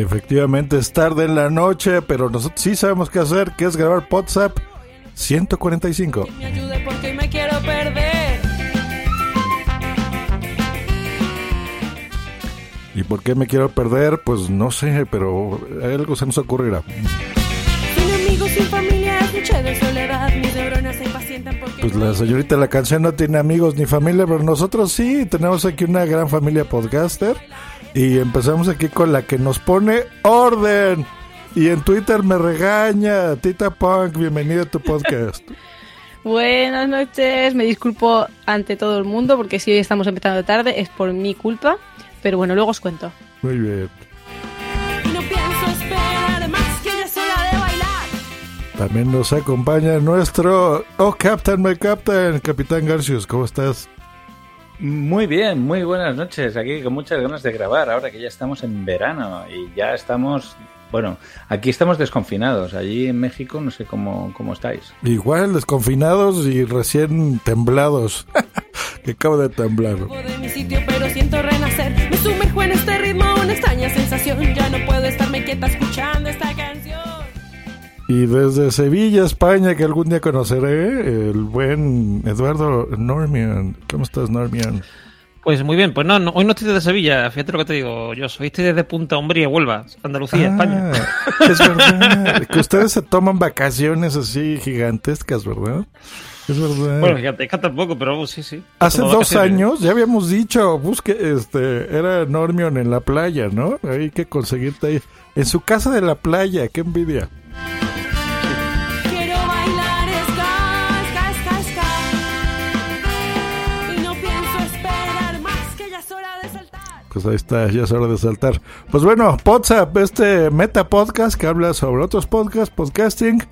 Efectivamente, es tarde en la noche, pero nosotros sí sabemos qué hacer, que es grabar WhatsApp 145. me ayude porque me quiero perder. ¿Y por qué me quiero perder? Pues no sé, pero algo se nos ocurrirá. Sin amigos, sin familia, es noche de soledad. Mis neuronas se impacientan porque. Pues la señorita de la canción no tiene amigos ni familia, pero nosotros sí, tenemos aquí una gran familia podcaster. Y empezamos aquí con la que nos pone orden. Y en Twitter me regaña. Tita Punk, bienvenida a tu podcast. Buenas noches, me disculpo ante todo el mundo porque si hoy estamos empezando tarde es por mi culpa, pero bueno, luego os cuento. Muy bien. Y no pienso esperar más que ya es hora de bailar. También nos acompaña nuestro... Oh, Captain, my Captain, Capitán Garcius, ¿cómo estás? Muy bien, muy buenas noches. Aquí con muchas ganas de grabar, ahora que ya estamos en verano y ya estamos, bueno, aquí estamos desconfinados. Allí en México no sé cómo, cómo estáis. Igual, desconfinados y recién temblados. que acabo de temblar. De mi sitio, pero siento renacer. Me sumerjo en este ritmo, una extraña sensación. Ya no puedo estarme quieta escuchando esta. Y desde Sevilla, España, que algún día conoceré, el buen Eduardo Normian. ¿Cómo estás, Normian? Pues muy bien, pues no, no, hoy no estoy desde Sevilla, fíjate lo que te digo, yo soy estoy desde Punta Umbría, Huelva, Andalucía, España. Ah, Es verdad. que ustedes se toman vacaciones así gigantescas, ¿verdad? Es verdad. Bueno, que tampoco, pero sí, sí. Hace dos años ya habíamos dicho, busque, este, era Normion en la playa, ¿no? Hay que conseguirte ahí. En su casa de la playa, qué envidia. Pues ahí está, ya es hora de saltar. Pues bueno, WhatsApp, este meta podcast que habla sobre otros podcasts, podcasting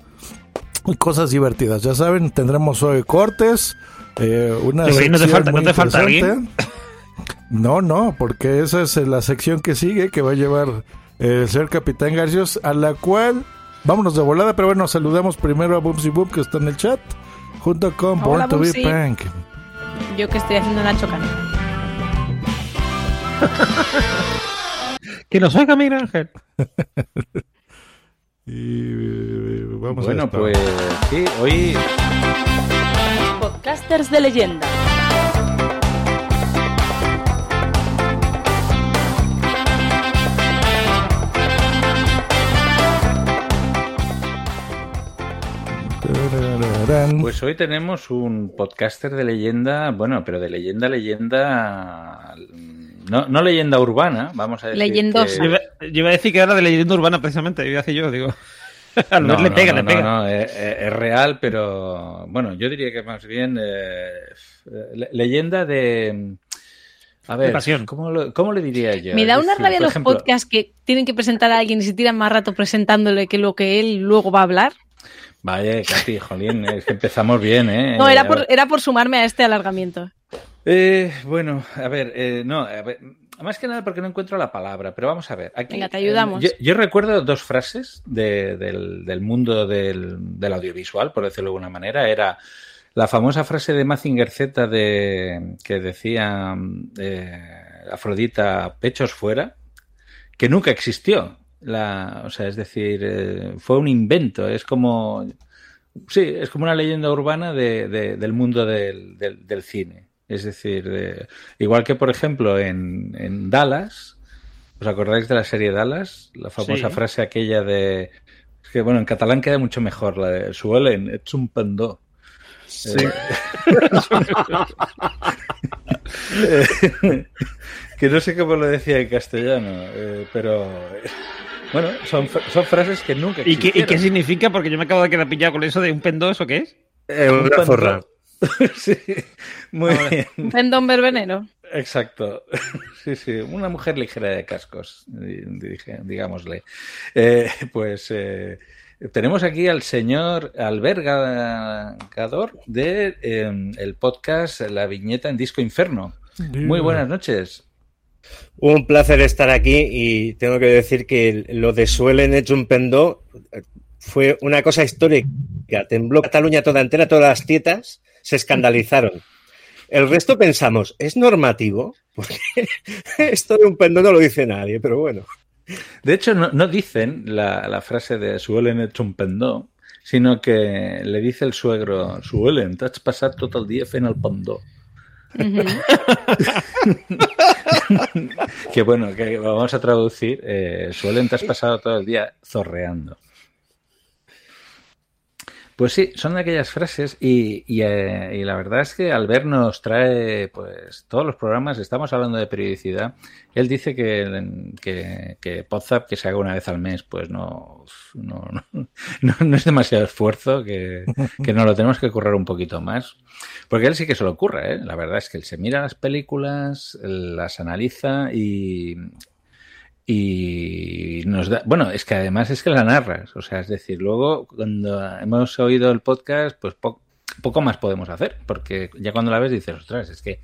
y cosas divertidas. Ya saben, tendremos hoy cortes, eh, una Sí, no te falta- muy no te falta interesante. No, no, porque esa es la sección que sigue, que va a llevar el señor Capitán Garcios, a la cual vámonos de volada, pero bueno, saludamos primero a Bumsy Boom que está en el chat, junto con Born Hola, to be. Punk. Yo que estoy haciendo Nacho Cano. Que nos oiga Miguel Ángel. Y eh, vamos a bueno, esto. pues sí, hoy Podcasters de leyenda. Pues hoy tenemos un podcaster de leyenda, bueno, pero de leyenda, leyenda, no, no leyenda urbana, vamos a decir. Leyendosa. que- Yo iba, yo iba a decir que era de leyenda urbana precisamente, iba a decir yo, digo. Al No, le no, pega, no, le no, pega. no, es, es- es real, pero bueno, yo diría que más bien eh, le- leyenda de... A ver, pasión. ¿cómo, lo- cómo le diría yo? Me da una decir, rabia por los ejemplo, podcasts que tienen que presentar a alguien y se tiran más rato presentándole que lo que él luego va a hablar. Vaya, Katy, jolín, es que empezamos bien, ¿eh? No, Eh, era por, era por sumarme a este alargamiento. Eh, bueno, a ver, eh, no, a ver, más que nada porque no encuentro la palabra, pero vamos a ver. Aquí, Venga, te ayudamos. eh, yo, yo recuerdo dos frases de- del, del mundo del, del audiovisual, por decirlo de alguna manera. Era la famosa frase de Mazinger Z de, que decía eh, Afrodita, pechos fuera, que nunca existió. La, o sea, es decir, eh, fue un invento, es como... Sí, es como una leyenda urbana de- de- del mundo del cine. Es decir, de- igual que por ejemplo en, en Dallas, ¿Os acordáis de la serie Dallas? La famosa Sí. frase aquella de... Es que, bueno, en catalán queda mucho mejor, la de suelen, ets un pendó. Sí. Eh, que no sé cómo lo decía en castellano, eh, pero... eh, Bueno, son, son frases que nunca ¿Y qué, ¿Y qué significa? Porque yo me acabo de quedar pillado con eso de un pendó, ¿eso qué es? Eh, Un una zorra. sí, muy bien. Pendón verbenero. Exacto. Sí, sí, una mujer ligera de cascos, digámosle. Eh, pues eh, tenemos aquí al señor Albert Ga- Gador de eh, el podcast La Viñeta en Disco Inferno. Muy buenas noches. Un placer estar aquí y tengo que decir que lo de suelen hecho un pendó fue una cosa histórica. Tembló Cataluña toda entera, todas las tietas se escandalizaron. El resto pensamos, ¿es normativo? Porque esto de un pendó no lo dice nadie, pero bueno. De hecho, no, no dicen la, la frase de suelen hecho un pendó, sino que le dice el suegro, suelen, t'has passat tot el dia fent el pendó. Que bueno, que vamos a traducir, eh, suelen te has pasado todo el día zorreando. Pues sí, son aquellas frases y, y, eh, y la verdad es que Albert nos trae pues todos los programas, estamos hablando de periodicidad, él dice que, que, que que se haga una vez al mes pues no, no, no, no- no es demasiado esfuerzo, que, que nos lo tenemos que currar un poquito más. Porque él sí que se lo ocurre, ¿eh? La verdad es que él se mira las películas, las analiza y, y nos da... Bueno, es que además es que la narras. O sea, es decir, luego cuando hemos oído el podcast, pues po- poco más podemos hacer. Porque ya cuando la ves dices, ostras, es que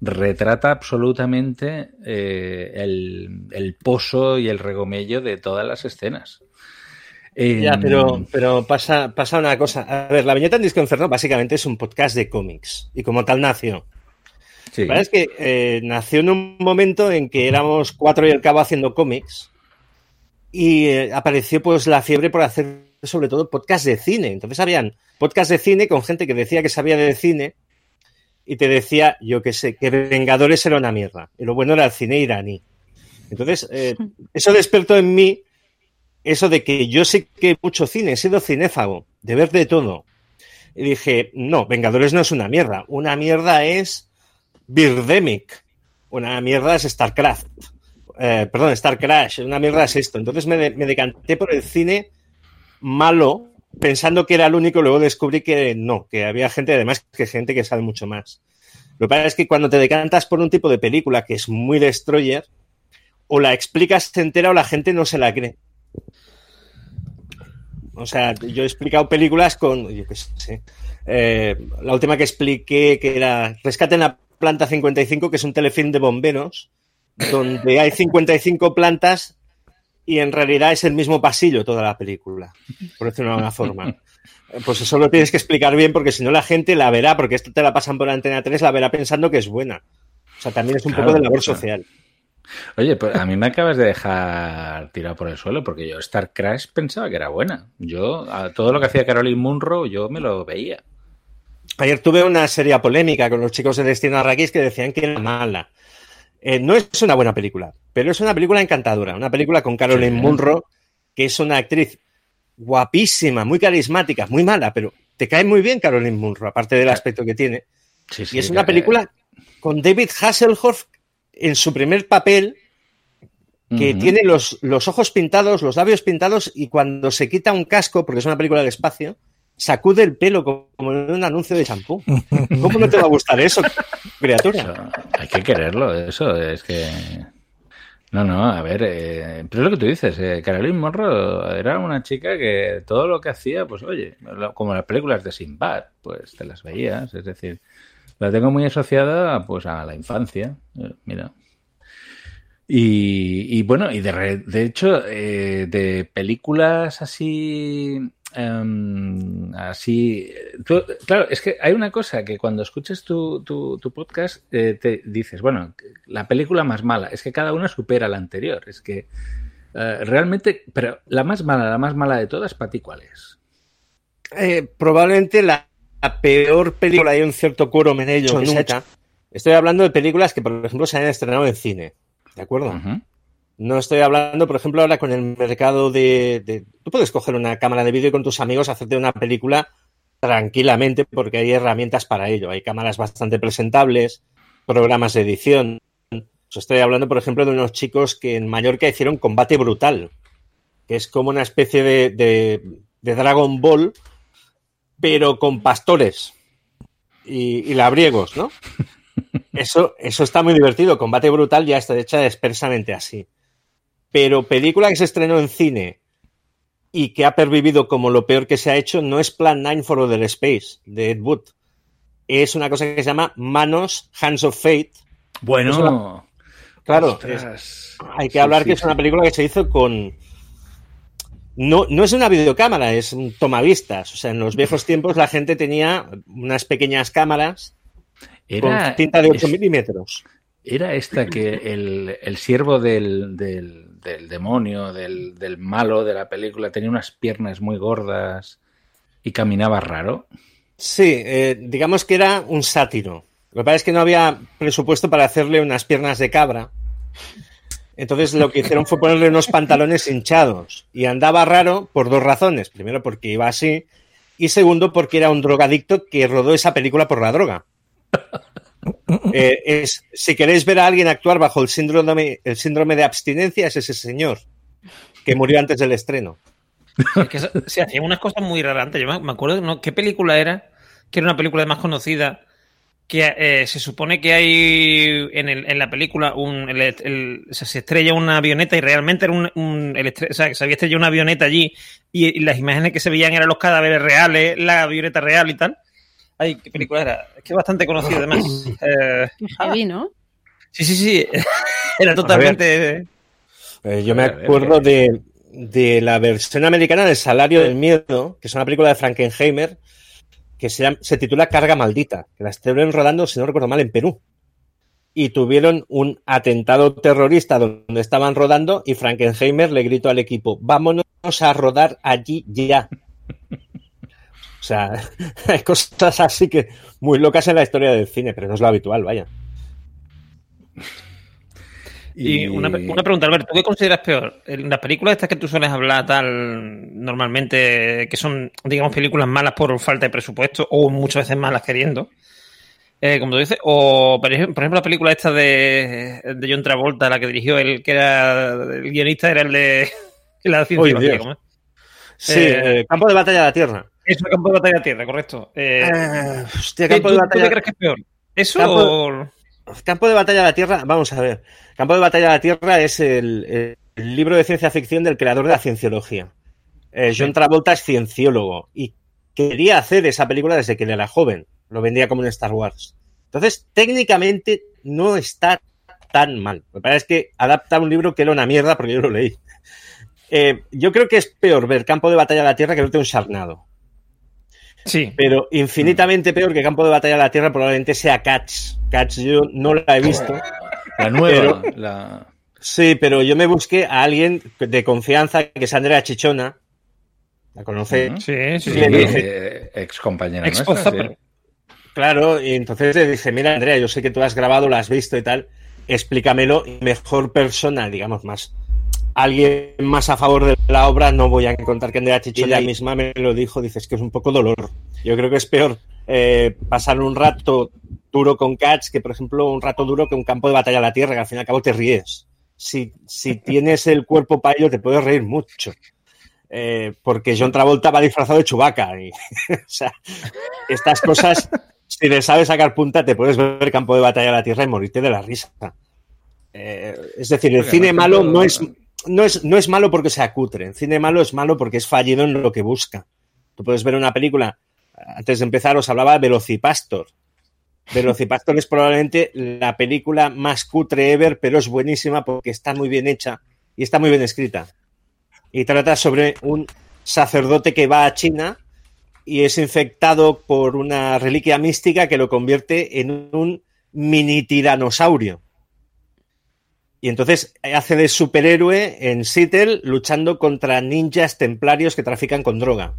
retrata absolutamente eh, el, el pozo y el regomello de todas las escenas. Ya, pero, pero pasa, pasa una cosa. A ver, La Viñeta en Disco Inferno básicamente es un podcast de cómics y como tal nació. Sí. La verdad es que eh, nació en un momento en que éramos cuatro y el cabo haciendo cómics y eh, apareció pues la fiebre por hacer sobre todo podcast de cine. Entonces habían podcast de cine con gente que decía que sabía de cine y te decía, yo qué sé, que Vengadores era una mierda. Y lo bueno era el cine iraní. Entonces, eh, eso despertó en mí eso de que yo sé que mucho cine, he sido cinéfago, de ver de todo. Y dije, no, Vengadores no es una mierda. Una mierda es Birdemic. Una mierda es StarCraft. Eh, perdón, Star Crash. Una mierda es esto. Entonces me, de- me decanté por el cine malo, pensando que era el único. Luego descubrí que no, que había gente, además, que gente que sabe mucho más. Lo que pasa es que cuando te decantas por un tipo de película que es muy destroyer, o la explicas entera o la gente no se la cree. O sea, yo he explicado películas con, yo qué sé, eh, la última que expliqué que era Rescate en la planta 55, que es un telefilm de bomberos, donde hay 55 plantas y en realidad es el mismo pasillo toda la película, por decirlo de alguna forma. Eh, Pues eso lo tienes que explicar bien porque si no la gente la verá, porque esto te la pasan por Antena 3, la verá pensando que es buena. O sea, también es un Claro, poco de labor claro. social. Oye, pues a mí me acabas de dejar tirado por el suelo porque yo Star Crash pensaba que era buena. Yo, a todo lo que hacía Caroline Munro, yo me lo veía. Ayer tuve una seria polémica con los chicos de Destino Arrakis que decían que era mala. Eh, no es una buena película, pero es una película encantadora. Una película con Caroline Sí. Munro, que es una actriz guapísima, muy carismática, muy mala, pero te cae muy bien Caroline Munro, aparte del aspecto que tiene. Sí, Y es una que- película con David Hasselhoff en su primer papel, que tiene los, los ojos pintados, los labios pintados, y cuando se quita un casco, porque es una película de espacio, sacude el pelo como en un anuncio de champú. ¿Cómo no te va a gustar eso, criatura? Hay que quererlo, eso es que... No, no, a ver, eh, pero es lo que tú dices, eh, Caroline Monroe era una chica que todo lo que hacía, pues oye, como las películas de Sinbad, pues te las veías, es decir, la tengo muy asociada pues a la infancia, eh, mira. Y, bueno, y de, de hecho, eh, de películas así, em, así, tú- claro, es que hay una cosa que cuando escuchas tu, tu, tu podcast eh, te dices, bueno, la película más mala, es que cada una supera a la anterior, es que eh, realmente, pero la más mala, la más mala de todas, ¿para ti cuál es? Eh, probablemente la, la peor película, hay un cierto cuero en ello que se ha hecho. Estoy hablando de películas que, por ejemplo, se han estrenado en cine. ¿De acuerdo? No estoy hablando, por ejemplo, ahora con el mercado de, de- Tú puedes coger una cámara de vídeo y con tus amigos hacerte una película tranquilamente porque hay herramientas para ello. Hay cámaras bastante presentables, programas de edición. Os estoy hablando, por ejemplo, de unos chicos que en Mallorca hicieron Combate Brutal, que es como una especie de, de- de Dragon Ball, pero con pastores y, y labriegos, ¿no? Eso, eso está muy divertido. Combate Brutal ya está hecha expresamente así. Pero película que se estrenó en cine y que ha pervivido como lo peor que se ha hecho no es Plan 9 for Other Space de Ed Wood. Es una cosa que se llama Manos, Hands of Fate. Bueno, Claro, es- hay que Sí, hablar sí, que es una película que se hizo con... No, no es una videocámara, es un tomavistas. O sea, en los viejos tiempos la gente tenía unas pequeñas cámaras Era, con cinta de 8 es- milímetros. era esta que el, el siervo del, del- del demonio, del, del malo de la película, tenía unas piernas muy gordas y caminaba raro. Sí, eh, digamos que era un sátiro. Lo que pasa es que no había presupuesto para hacerle unas piernas de cabra. Entonces lo que hicieron fue ponerle unos pantalones hinchados. Y andaba raro por dos razones. Primero porque iba así. Y segundo porque era un drogadicto que rodó esa película por la droga. Eh, si queréis ver a alguien actuar bajo el síndrome, el síndrome de abstinencia, es ese señor que murió antes del estreno. Es que se, hacían unas cosas muy raras antes. Yo me, acuerdo ¿no? qué película era, que era una película más conocida, que eh, se supone que hay en, el- en la película un, se estrella una avioneta y realmente era un, un- o se había estrellado una avioneta allí y, y las imágenes que se veían eran los cadáveres reales, la avioneta real y tal. Ay, qué película era. Es que es bastante conocida además. Eh, heavy, ¿no? sí, sí, sí. Era totalmente. Eh, yo me acuerdo de, de la versión americana del Salario del Miedo, que es una película de Frankenheimer, que se, llama- se titula Carga Maldita, que la estuvieron rodando, si no recuerdo mal, en Perú. Y tuvieron un atentado terrorista donde estaban rodando y Frankenheimer le gritó al equipo, vámonos a rodar allí ya. O sea, hay cosas así que muy locas en la historia del cine, pero no es lo habitual, vaya. Y una, una pregunta, Alberto, ¿tú qué consideras peor? En las películas estas que tú sueles hablar tal normalmente, que son, digamos, películas malas por falta de presupuesto o muchas veces malas queriendo, eh, como tú dices, o por ejemplo, la película esta de, de John Travolta, la que dirigió él, que era el guionista era el de la ciencia. Sí, Eh, eh, Campo de Batalla de la Tierra. Eso, Campo de Batalla de Tierra, correcto. Eh, Eh, hostia, ¿tú- Campo tú- de tú Batalla qué crees que es peor? ¿Eso Campo- o...? Campo de Batalla de la Tierra, vamos a ver. Campo de Batalla de la Tierra es el, el libro de ciencia ficción del creador de la cienciología. Eh, John Travolta es cienciólogo y quería hacer esa película desde que era joven. Lo vendía como un Star Wars. Entonces, técnicamente no está tan mal. Pasa es que adapta un libro que era una mierda porque yo lo leí. Eh, yo creo que es peor ver Campo de Batalla de la Tierra que verte un Sharknado. Sí. Pero infinitamente peor que Campo de Batalla de la Tierra probablemente sea Cats. Cats yo no la he visto. La nueva, la... Sí, pero yo me busqué a alguien de confianza que es Andrea Chichona. ¿La conocéis? Ujú. Sí, sí, Sí, eh, ex compañera Ex nuestra, sí. Claro, y entonces le dije, mira Andrea, yo sé que tú has grabado, lo has visto y tal, explícamelo, y mejor persona, digamos, más alguien más a favor de la obra, no voy a encontrar que Andrea Chichona ella misma me lo dijo, dices que es un poco dolor. Yo creo que es peor eh, pasar un rato duro con Cats que, por ejemplo, un rato duro que un campo de batalla a la tierra, que al fin y al cabo te ríes. Si, si tienes el cuerpo para ello, te puedes reír mucho. Eh, porque John Travolta va disfrazado de Chubaca. Y, o sea, estas cosas, si le sabes sacar punta, te puedes ver campo de batalla a la tierra y morirte de la risa. Eh, es decir, el cine malo no es, no, es, no es malo porque sea cutre. Cine malo es malo porque es fallido en lo que busca. Tú puedes ver una película, antes de empezar os hablaba de Velocipastor. Velocipastor es probablemente la película más cutre ever, pero es buenísima porque está muy bien hecha y está muy bien escrita. Y trata sobre un sacerdote que va a China y es infectado por una reliquia mística que lo convierte en un mini tiranosaurio. Y entonces hace de superhéroe en Seattle luchando contra ninjas templarios que trafican con droga.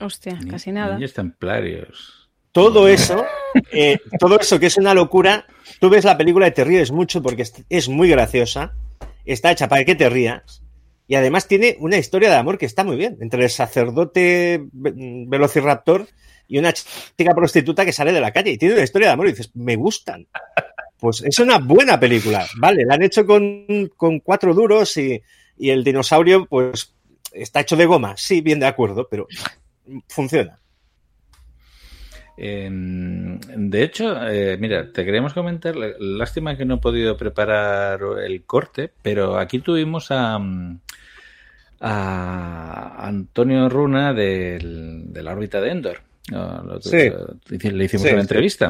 Hostia, casi nada. Niños templarios. Todo eso, eh, todo eso que es una locura, tú ves la película y te ríes mucho porque es, es muy graciosa. está hecha para que te rías y además tiene una historia de amor que está muy bien entre el sacerdote velociraptor y una chica prostituta que sale de la calle y tiene una historia de amor y dices, me gustan. Pues es una buena película, vale, la han hecho con, con cuatro duros y, y el dinosaurio pues está hecho de goma, sí, bien de acuerdo, pero funciona. Eh, de hecho, eh, mira, te queríamos comentar, lástima que no he podido preparar el corte, pero aquí tuvimos a, a Antonio Runa del, de la órbita de Endor. Sí. Le hicimos Sí, una sí.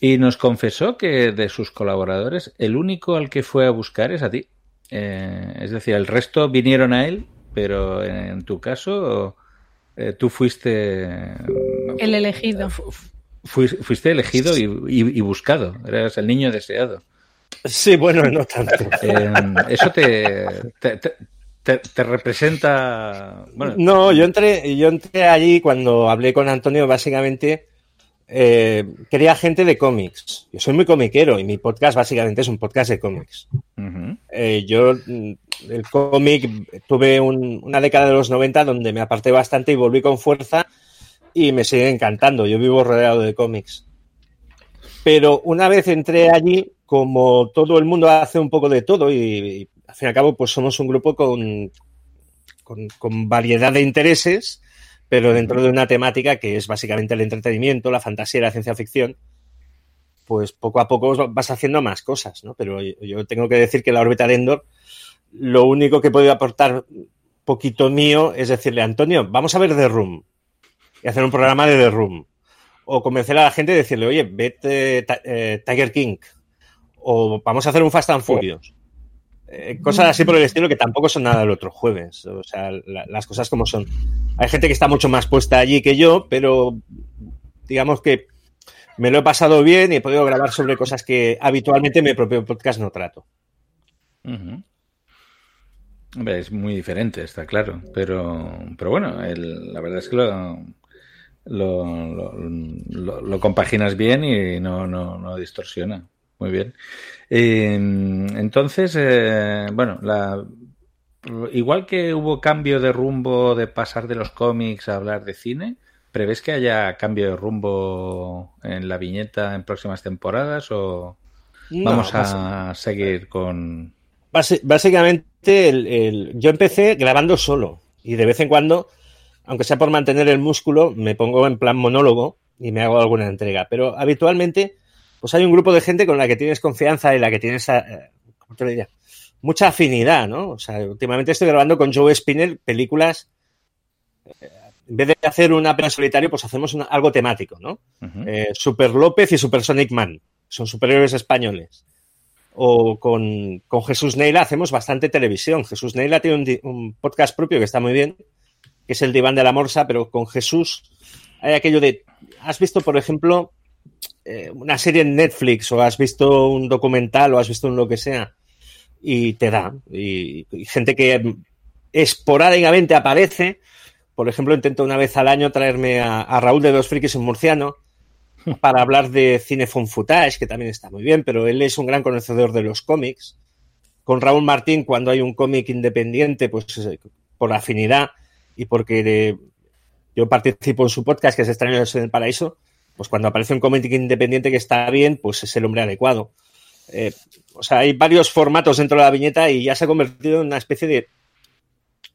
Y nos confesó que de sus colaboradores, el único al que fue a buscar es a ti. Eh, es decir, el resto vinieron a él, pero en tu caso, eh, tú fuiste. El elegido. fu- fuis- Fuiste elegido y, y- y buscado. Eras el niño deseado. Sí, bueno, no tanto. Eh, eso te, te, te- te- te representa. Bueno, No, yo entré, yo entré allí cuando hablé con Antonio, básicamente eh, quería gente de cómics. Yo soy muy comiquero y mi podcast básicamente es un podcast de cómics. ujú, Eh, yo, mm, el cómic, tuve un- una década de los 90 donde me aparté bastante y volví con fuerza y me sigue encantando. Yo vivo rodeado de cómics. Pero una vez entré allí, como todo el mundo hace un poco de todo y, y al fin y al cabo pues somos un grupo con, con, con variedad de intereses, pero dentro de una temática que es básicamente el entretenimiento, la fantasía y la ciencia ficción, pues poco a poco vas haciendo más cosas, ¿no? Pero yo, tengo que decir que la órbita de Endor, lo único que he podido aportar poquito mío es decirle, Antonio, vamos a ver The Room y hacer un programa de The Room. O convencer a la gente y decirle, oye, vete eh, Tiger King. O vamos a hacer un Fast and Furious. Eh, cosas así por el estilo que tampoco son nada del otro jueves. O sea, la- las cosas como son. Hay gente que está mucho más puesta allí que yo, pero digamos que me lo he pasado bien y he podido grabar sobre cosas que habitualmente en mi propio podcast no trato. es muy diferente, está claro. Pero, pero bueno, la verdad es que lo, lo- lo- lo compaginas bien y no, no, no distorsiona. Muy bien. Eh, entonces, eh, bueno, la, igual que hubo cambio de rumbo de pasar de los cómics a hablar de cine, ¿prevés que haya cambio de rumbo en la viñeta en próximas temporadas o vamos No, a seguir con... Básicamente, el- el- yo empecé grabando solo y de vez en cuando, aunque sea por mantener el músculo, me pongo en plan monólogo y me hago alguna entrega. Pero habitualmente, pues hay un grupo de gente con la que tienes confianza y la que tienes, eh, ¿cómo te lo diría? Mucha afinidad, ¿no? O sea, últimamente estoy grabando con Joe Spinell películas. eh, En vez de hacer una pena solitario, pues hacemos una- algo temático, ¿no? Eh, Super López y Super Sonic Man. Son superhéroes españoles. O con, con Jesús Neila hacemos bastante televisión. Jesús Neila tiene un, un podcast propio que está muy bien, que es el Diván de la Morsa, pero con Jesús hay aquello de, ¿has visto, por ejemplo, eh, una serie en Netflix o has visto un documental o has visto un lo que sea? Y te da. Y, y gente que esporádicamente aparece. Por ejemplo, intento una vez al año traerme a, a Raúl de Dos Frikis, un murciano, para hablar de cine fun footage, que también está muy bien, pero él es un gran conocedor de los cómics. Con Raúl Martín, cuando hay un cómic independiente, pues eh, por afinidad y porque yo participo en su podcast, que es Extraños en el Paraíso, pues cuando aparece un cómic independiente que está bien, pues es el hombre adecuado. Eh, o sea, hay varios formatos dentro de la viñeta y ya se ha convertido en una especie de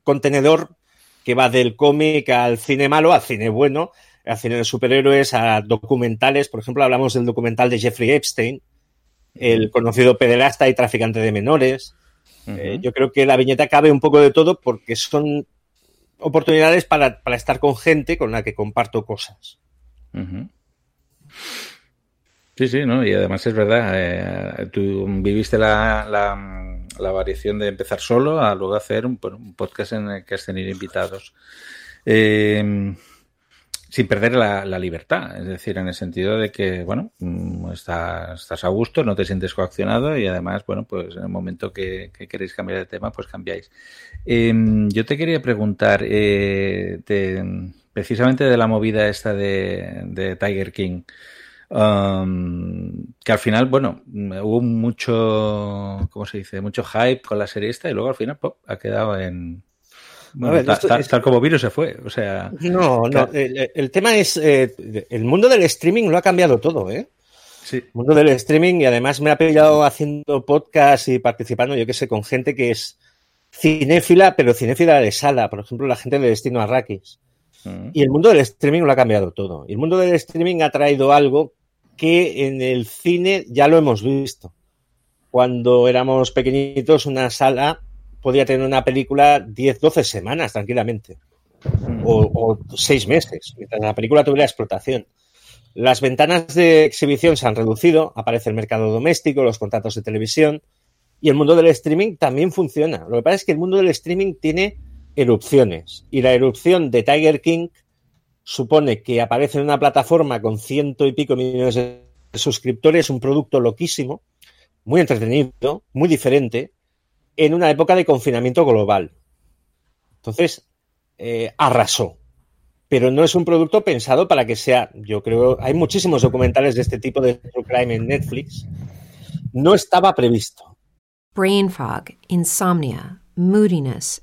contenedor que va del cómic al cine malo, al cine bueno, al cine de superhéroes, a documentales. Por ejemplo, hablamos del documental de Jeffrey Epstein, el conocido pederasta y traficante de menores. Eh, yo creo que la viñeta cabe un poco de todo porque son oportunidades para, para estar con gente con la que comparto cosas. Ujú. Sí, sí, ¿no? Y además es verdad, eh, tú viviste la, la, la variación de empezar solo a luego hacer un, podcast en el que has tenido invitados. Eh, sin perder la, libertad, es decir, en el sentido de que, bueno, mm, estás, estás, a gusto, no te sientes coaccionado y además, bueno, pues en el momento que, que queréis cambiar de tema, pues cambiáis. Eh, yo te quería preguntar, eh, te, precisamente de la movida esta de, de Tiger King. Um, que al final, bueno, hubo mucho, ¿cómo se dice? Mucho hype con la serie esta y luego al final pop, ha quedado en... Bueno, ver, ta- esto ta- es- tal como vino se fue, o sea... No, no. El tema es. eh, el mundo del streaming lo ha cambiado todo, ¿eh? Sí. El mundo del streaming y además me ha pillado haciendo podcast y participando, yo qué sé, con gente que es cinéfila, pero cinéfila de sala, por ejemplo, la gente de Destino Arrakis. Y el mundo del streaming lo ha cambiado todo. Y el mundo del streaming ha traído algo que en el cine ya lo hemos visto. Cuando éramos pequeñitos, una sala podía tener una película 10, 12 semanas tranquilamente. O, o seis meses, mientras la película tuviera explotación. Las ventanas de exhibición se han reducido, aparece el mercado doméstico, los contratos de televisión y el mundo del streaming también funciona. Lo que pasa es que el mundo del streaming tiene erupciones y la erupción de Tiger King supone que aparece en una plataforma con ciento y pico millones de suscriptores, un producto loquísimo, muy entretenido, muy diferente, en una época de confinamiento global. Entonces, eh, arrasó. Pero no es un producto pensado para que sea, yo creo, hay muchísimos documentales de este tipo de crime en Netflix. No estaba previsto. Brain fog, insomnia, moodiness,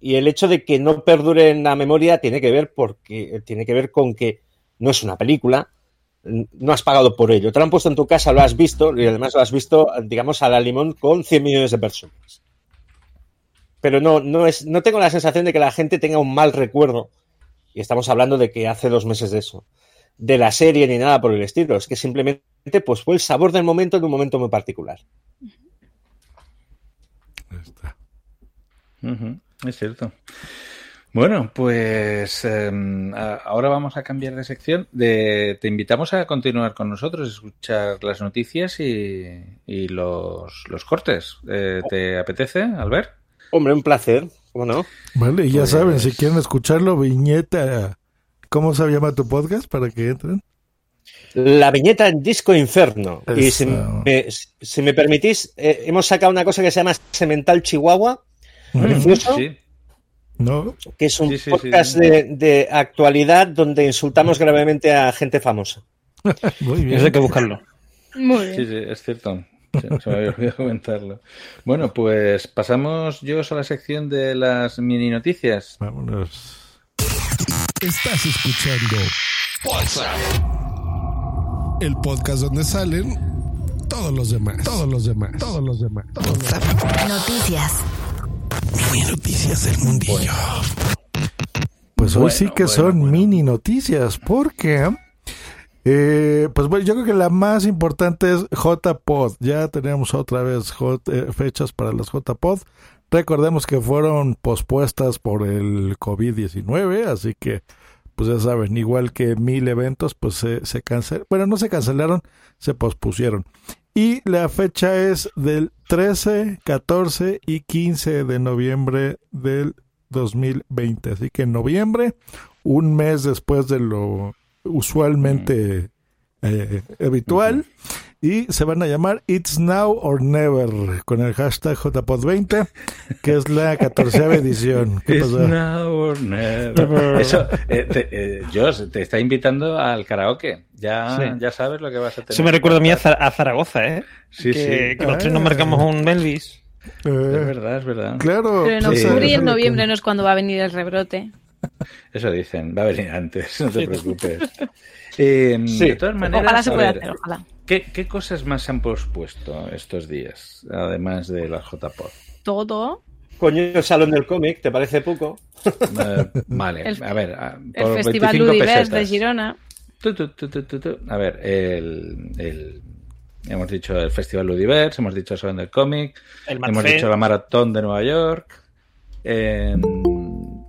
Y el hecho de que no perdure en la memoria tiene que ver porque tiene que ver con que no es una película, no has pagado por ello. Te lo han puesto en tu casa, lo has visto y además lo has visto, digamos, a la limón con 100 millones de personas. Pero no, no es, no tengo la sensación de que la gente tenga un mal recuerdo. Y estamos hablando de que hace dos meses de eso. De la serie ni nada por el estilo. Es que simplemente pues fue el sabor del momento en un momento muy particular. Ahí está. Ujú, es cierto. Bueno, pues eh, a- ahora vamos a cambiar de sección. De, te invitamos a continuar con nosotros, escuchar las noticias y, y los, los cortes. Eh, ¿Te apetece, Albert? Hombre, un placer. ¿Cómo no? Vale, y ya Pues- saben, si quieren escucharlo, viñeta. ¿Cómo se llama tu podcast para que entren? La viñeta en Disco Inferno. Y Eso. si me, si me permitís, eh, hemos sacado una cosa que se llama Semental Chihuahua, precioso, Sí. ¿No? que es un Sí, sí, podcast sí. De, de actualidad donde insultamos gravemente a gente famosa. Muy bien. Eso hay que buscarlo. Muy bien. Sí, sí, es cierto. Se me había olvidado comentarlo. Bueno, pues pasamos yo a la sección de las mini noticias. Vámonos. Estás escuchando el podcast donde salen todos los demás. Todos los demás. Todos los demás. Todos los demás. Noticias. Mini noticias del mundillo. Pues hoy Bueno, sí que bueno, son bueno. mini noticias porque eh, pues bueno, yo creo que la más importante es JPod. Ya tenemos otra vez J- eh, fechas para las JPod. Recordemos que fueron pospuestas por el COVID-19, así que pues ya saben, igual que mil eventos, pues se, se cancelaron. Bueno, no se cancelaron, se pospusieron. Y la fecha es del 13, 14 y 15 de noviembre del 2020. Así que en noviembre, un mes después de lo usualmente eh, habitual. Y se van a llamar It's Now or Never con el hashtag JPod20, que es la catorceava edición. ¿Qué It's pasó? now or never. Eso, eh, te, eh, Josh, te está invitando al karaoke. Ya, Sí. ya sabes lo que vas a tener. Eso me recuerda a mí a, Za- a Zaragoza, ¿eh? Sí, que, sí. que los tres nos Ah. marcamos un Melvis. Es Eh, verdad, es verdad. claro. Pero en Sí. octubre y en es noviembre no es cuando va a venir el rebrote. Eso dicen, va a venir antes, no te preocupes. Eh, Sí. De todas maneras, Ojalá se pueda ver, hacer, ojalá. ¿Qué, qué cosas más se han pospuesto estos días, además de la JPod? Todo. Coño, el salón del cómic, ¿te parece poco? Eh, vale, El- a ver, a- El por Festival 25 Ludivers de. Girona. Tu, tu, tu, tu, tu, tu. A ver, el, el- hemos dicho el Festival Ludivers, hemos dicho el Salón del Cómic, El hemos dicho la Maratón de Nueva York. eh,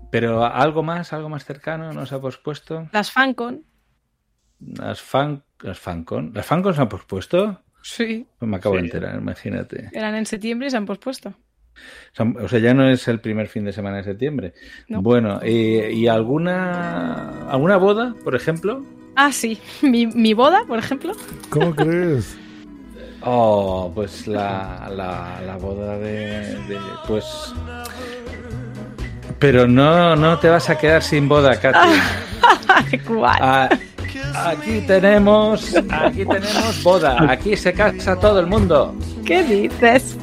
pero algo más, algo más cercano nos ha pospuesto. Las FanCon. Las fan, las fancon, las fancon se han pospuesto. Sí. Pues me acabo de enterar, imagínate. Eran en septiembre y se han pospuesto. O sea, ya no es el primer fin de semana de septiembre. No. Bueno, ¿y, y alguna alguna boda, por ejemplo? Ah, sí. Mi, mi boda, por ejemplo. ¿Cómo crees? Oh, pues la, la, la boda de, de- Pues. Pero no, no te vas a quedar sin boda, Katy. ¿Cuál? Ah, aquí tenemos. Aquí tenemos boda. Aquí se casa todo el mundo. ¿Qué dices?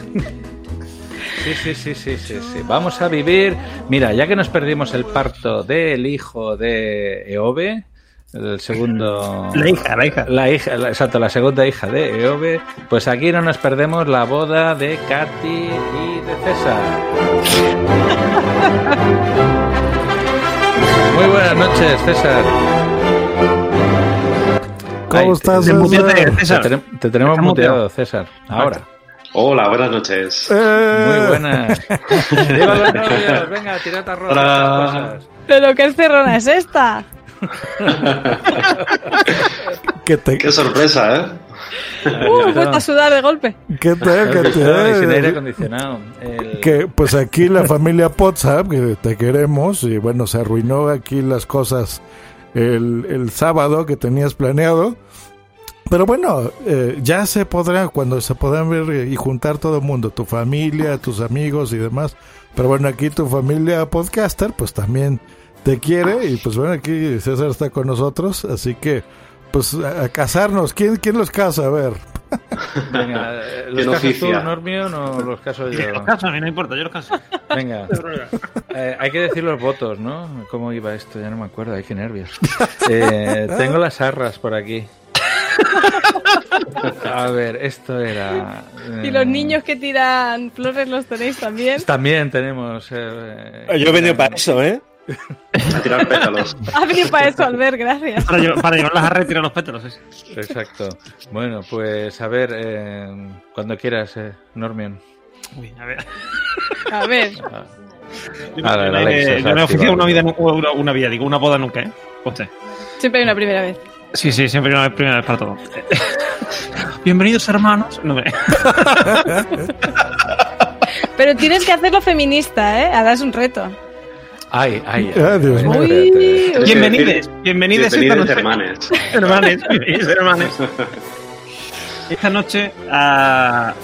Sí, sí, sí, sí, sí, sí. Vamos a vivir. Mira, ya que nos perdimos el parto del hijo de Eove, el segundo. La hija, la hija. La hija, la- exacto, la segunda hija de Eove, pues aquí no nos perdemos la boda de Katy y de César. Muy buenas noches, César. ¿Cómo Ay, estás, te- César? Te, te- te tenemos muteado. César. Ahora. Hola, buenas noches. Eh, Muy buenas. Venga, tirad a. Hola. ¿Pero qué cerrona es esta? Que te, Qué sorpresa, ¿eh? Uh, puesto a sudar de golpe. que te, que Has visto, y sin aire te, acondicionado. El- que pues aquí la familia Potsap, que te queremos, y bueno, se arruinó aquí las cosas el, el sábado que tenías planeado. Pero bueno, eh, ya se podrá, cuando se podrán ver y juntar todo el mundo, tu familia, tus amigos y demás. Pero bueno, aquí tu familia podcaster, pues también te quiere. Y pues bueno, aquí César está con nosotros, así que pues a, a casarnos. ¿Quién, ¿Quién los casa? A ver. Venga, ¿los casas tú. Normio, o los caso yo? Los casos, a mí no importa, yo los caso. Venga. Eh, hay que decir los votos, ¿no? ¿Cómo iba esto? Ya no me acuerdo, ay, qué nervios. Eh, tengo las arras por aquí. A ver, esto era... Y eh, los niños que tiran flores los tenéis también. También tenemos... eh, Yo he venido para eso, ¿eh? A tirar pétalos. Ha venido para eso, Albert, gracias. Para, llevar- para llevarlas a retirar los pétalos, sí. Exacto. Bueno, pues a ver, eh, cuando quieras, eh, Normion. Uy, a ver. A ver. Ahora, yo no el he- Alexa se yo no he ha oficiado una vida, una, una vida, digo, una boda nunca, ¿eh? Usted. Siempre hay una primera vez. Sí, sí, siempre una vez, primera vez para todo. Bienvenidos, hermanos. No me... Pero tienes que hacerlo feminista, ¿eh? Ahora es un reto. Ay, ay, Ah, Dios mío. Bienvenides, bienvenides noche. hermanes. Hermanes, bienvenidos, hermanes. Esta noche a,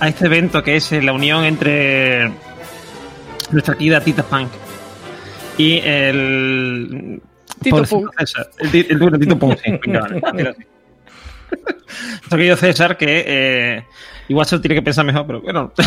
a este evento que es eh, la unión entre nuestra querida Tita Punk y el. Tito Punk. César. El, el, bueno, Tito Punk, sí. Venga, vale, así. Nuestro querido César, que eh, igual se lo tiene que pensar mejor, pero bueno.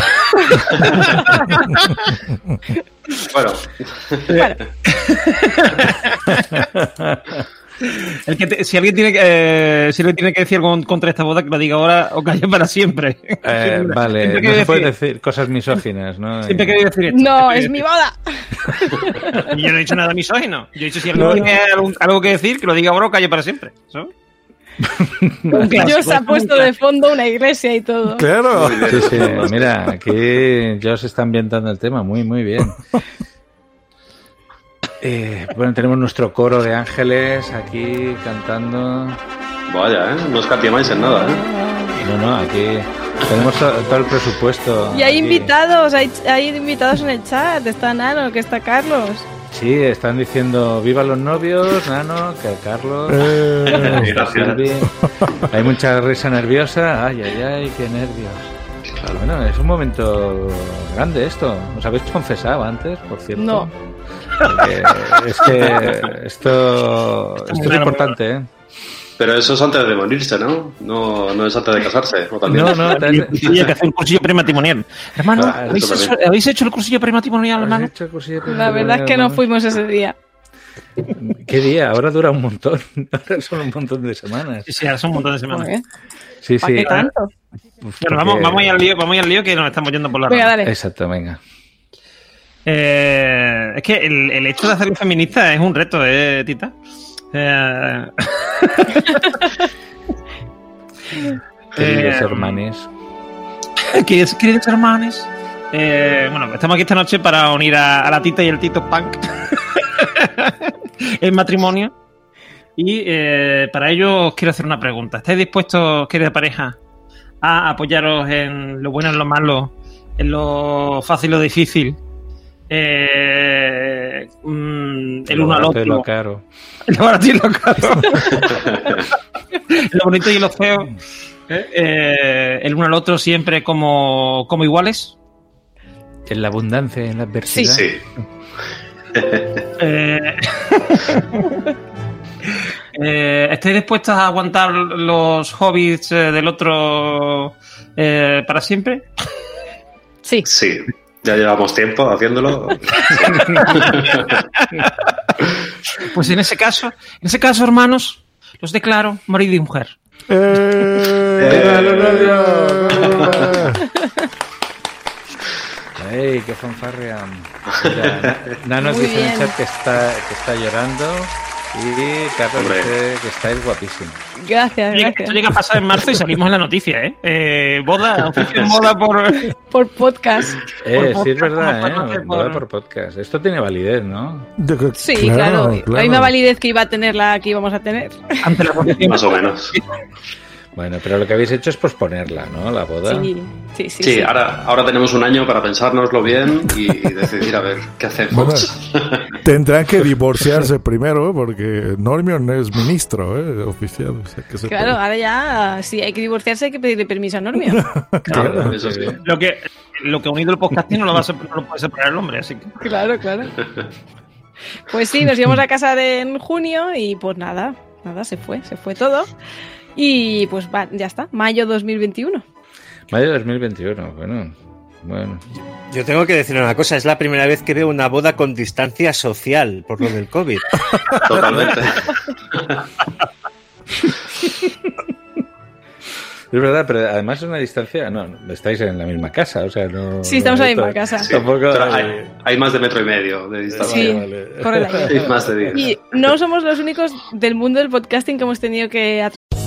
Bueno, El que te- si alguien tiene que, eh, si alguien tiene que decir algo contra esta boda, que lo diga ahora o calle para siempre. Eh, vale, siempre no se puede decir- decir cosas misóginas, ¿no? Siempre querido decir esto. No, es mi querido boda. decir- Yo no he dicho nada misógino. Yo he dicho si alguien tiene algún- algo que decir, que lo diga ahora o calle para siempre. clásico, Dios ha puesto de fondo una iglesia y todo. Claro. Sí, sí, mira, aquí ya se está ambientando el tema, muy, muy bien. Eh, bueno, tenemos nuestro coro de ángeles aquí cantando. vaya, ¿eh? No escatimáis en nada, ¿eh? No, no, aquí tenemos to- todo el presupuesto. Y hay aquí. invitados, hay, hay invitados en el chat. Está Nano, que está Carlos. Sí, están diciendo viva los novios, Nano, que Carlos. Eh. Hay mucha risa nerviosa. Ay, ay, ay, qué nervios. Bueno, es un momento grande esto. ¿Os habéis confesado antes, por cierto? No. Porque es que esto, esto es importante, ¿eh? Pero eso es antes de morirse, ¿no? No, no es antes de casarse. ¿o también? No, no, tenía que hacer un cursillo prematrimonial. Hermano, Ah, ¿habéis, hecho, también. habéis hecho el cursillo prematrimonial, ¿Has hermano? hecho cursillo La verdad es que no fuimos ese día. ¿Qué día? Ahora dura un montón. Ahora son un montón de semanas. Sí, sí, ahora son un montón de semanas. Joder, Sí, ¿Para sí. qué tanto? Bueno, vamos, porque- vamos, a ir al lío, vamos a ir al lío que nos estamos yendo por la Venga, dale. Exacto, venga. Eh, es que el, el hecho de hacerlo feminista es un reto, ¿eh, Tita? Eh, Queridos Eh, hermanes. queridos, queridos hermanos, eh, bueno, estamos aquí esta noche para unir a, a la Tita y el Tito Punk en matrimonio. Y eh, para ello os quiero hacer una pregunta. ¿Estáis dispuestos, querida pareja, a apoyaros en lo bueno, en lo malo, en lo fácil y lo difícil? Eh, mm, el uno al otro. lo caro. Lo barato y lo caro. lo bonito y lo feo. ¿eh? Eh, el uno al otro siempre como, como iguales. En la abundancia, en la adversidad. Sí. Eh, eh, ¿Estáis dispuestos a aguantar los hobbits del otro eh, para siempre? Sí. Sí. Ya llevamos tiempo haciéndolo. Pues en ese caso, en ese caso, hermanos, los declaro marido y mujer. eh, Eh. ¡Ey, qué fanfarria! Mira, Na- Nano Muy dice en el chat que está, que está llorando y Carlos Hombre. dice que estáis guapísimo. Gracias, gracias. Esto llega a pasar en marzo y salimos en la noticia, ¿eh? Eh, boda, oficio de boda por... Por podcast. Eh, Por sí es verdad, ¿eh? por- Boda por podcast. Esto tiene validez, ¿no? Sí, claro. La claro. misma validez que iba a tener la que íbamos a tener. ante la. Más o menos. Bueno, pero lo que habéis hecho es posponerla, ¿no? La boda. Sí, sí, sí. Sí, sí. ahora, ahora tenemos un año para pensárnoslo bien y, y decidir a ver qué hacemos. Tendrán que divorciarse primero porque Normion es ministro, ¿eh? oficial. o sea, que se Claro, ahora ya, si hay que divorciarse, hay que pedirle permiso a Normio. Claro, eso sí. Lo que, lo que ha unido el podcasting no lo, va a no lo puede separar el hombre, así que... claro, claro. Pues sí, nos íbamos a casar en junio y pues nada, nada, se fue, se fue todo. Y pues va, ya está, mayo 2021. Mayo de 2021, bueno. Bueno. Yo tengo que decir una cosa, es la primera vez que veo una boda con distancia social por lo del COVID. Totalmente. Es verdad, pero además es una distancia. No, estáis en la misma casa, o sea, no. Sí, estamos en la misma casa. Sí, Tampoco. pero hay- más de metro y medio de distancia. Sí, vale. Hay más de diez. Y no somos los únicos del mundo del podcasting que hemos tenido que at-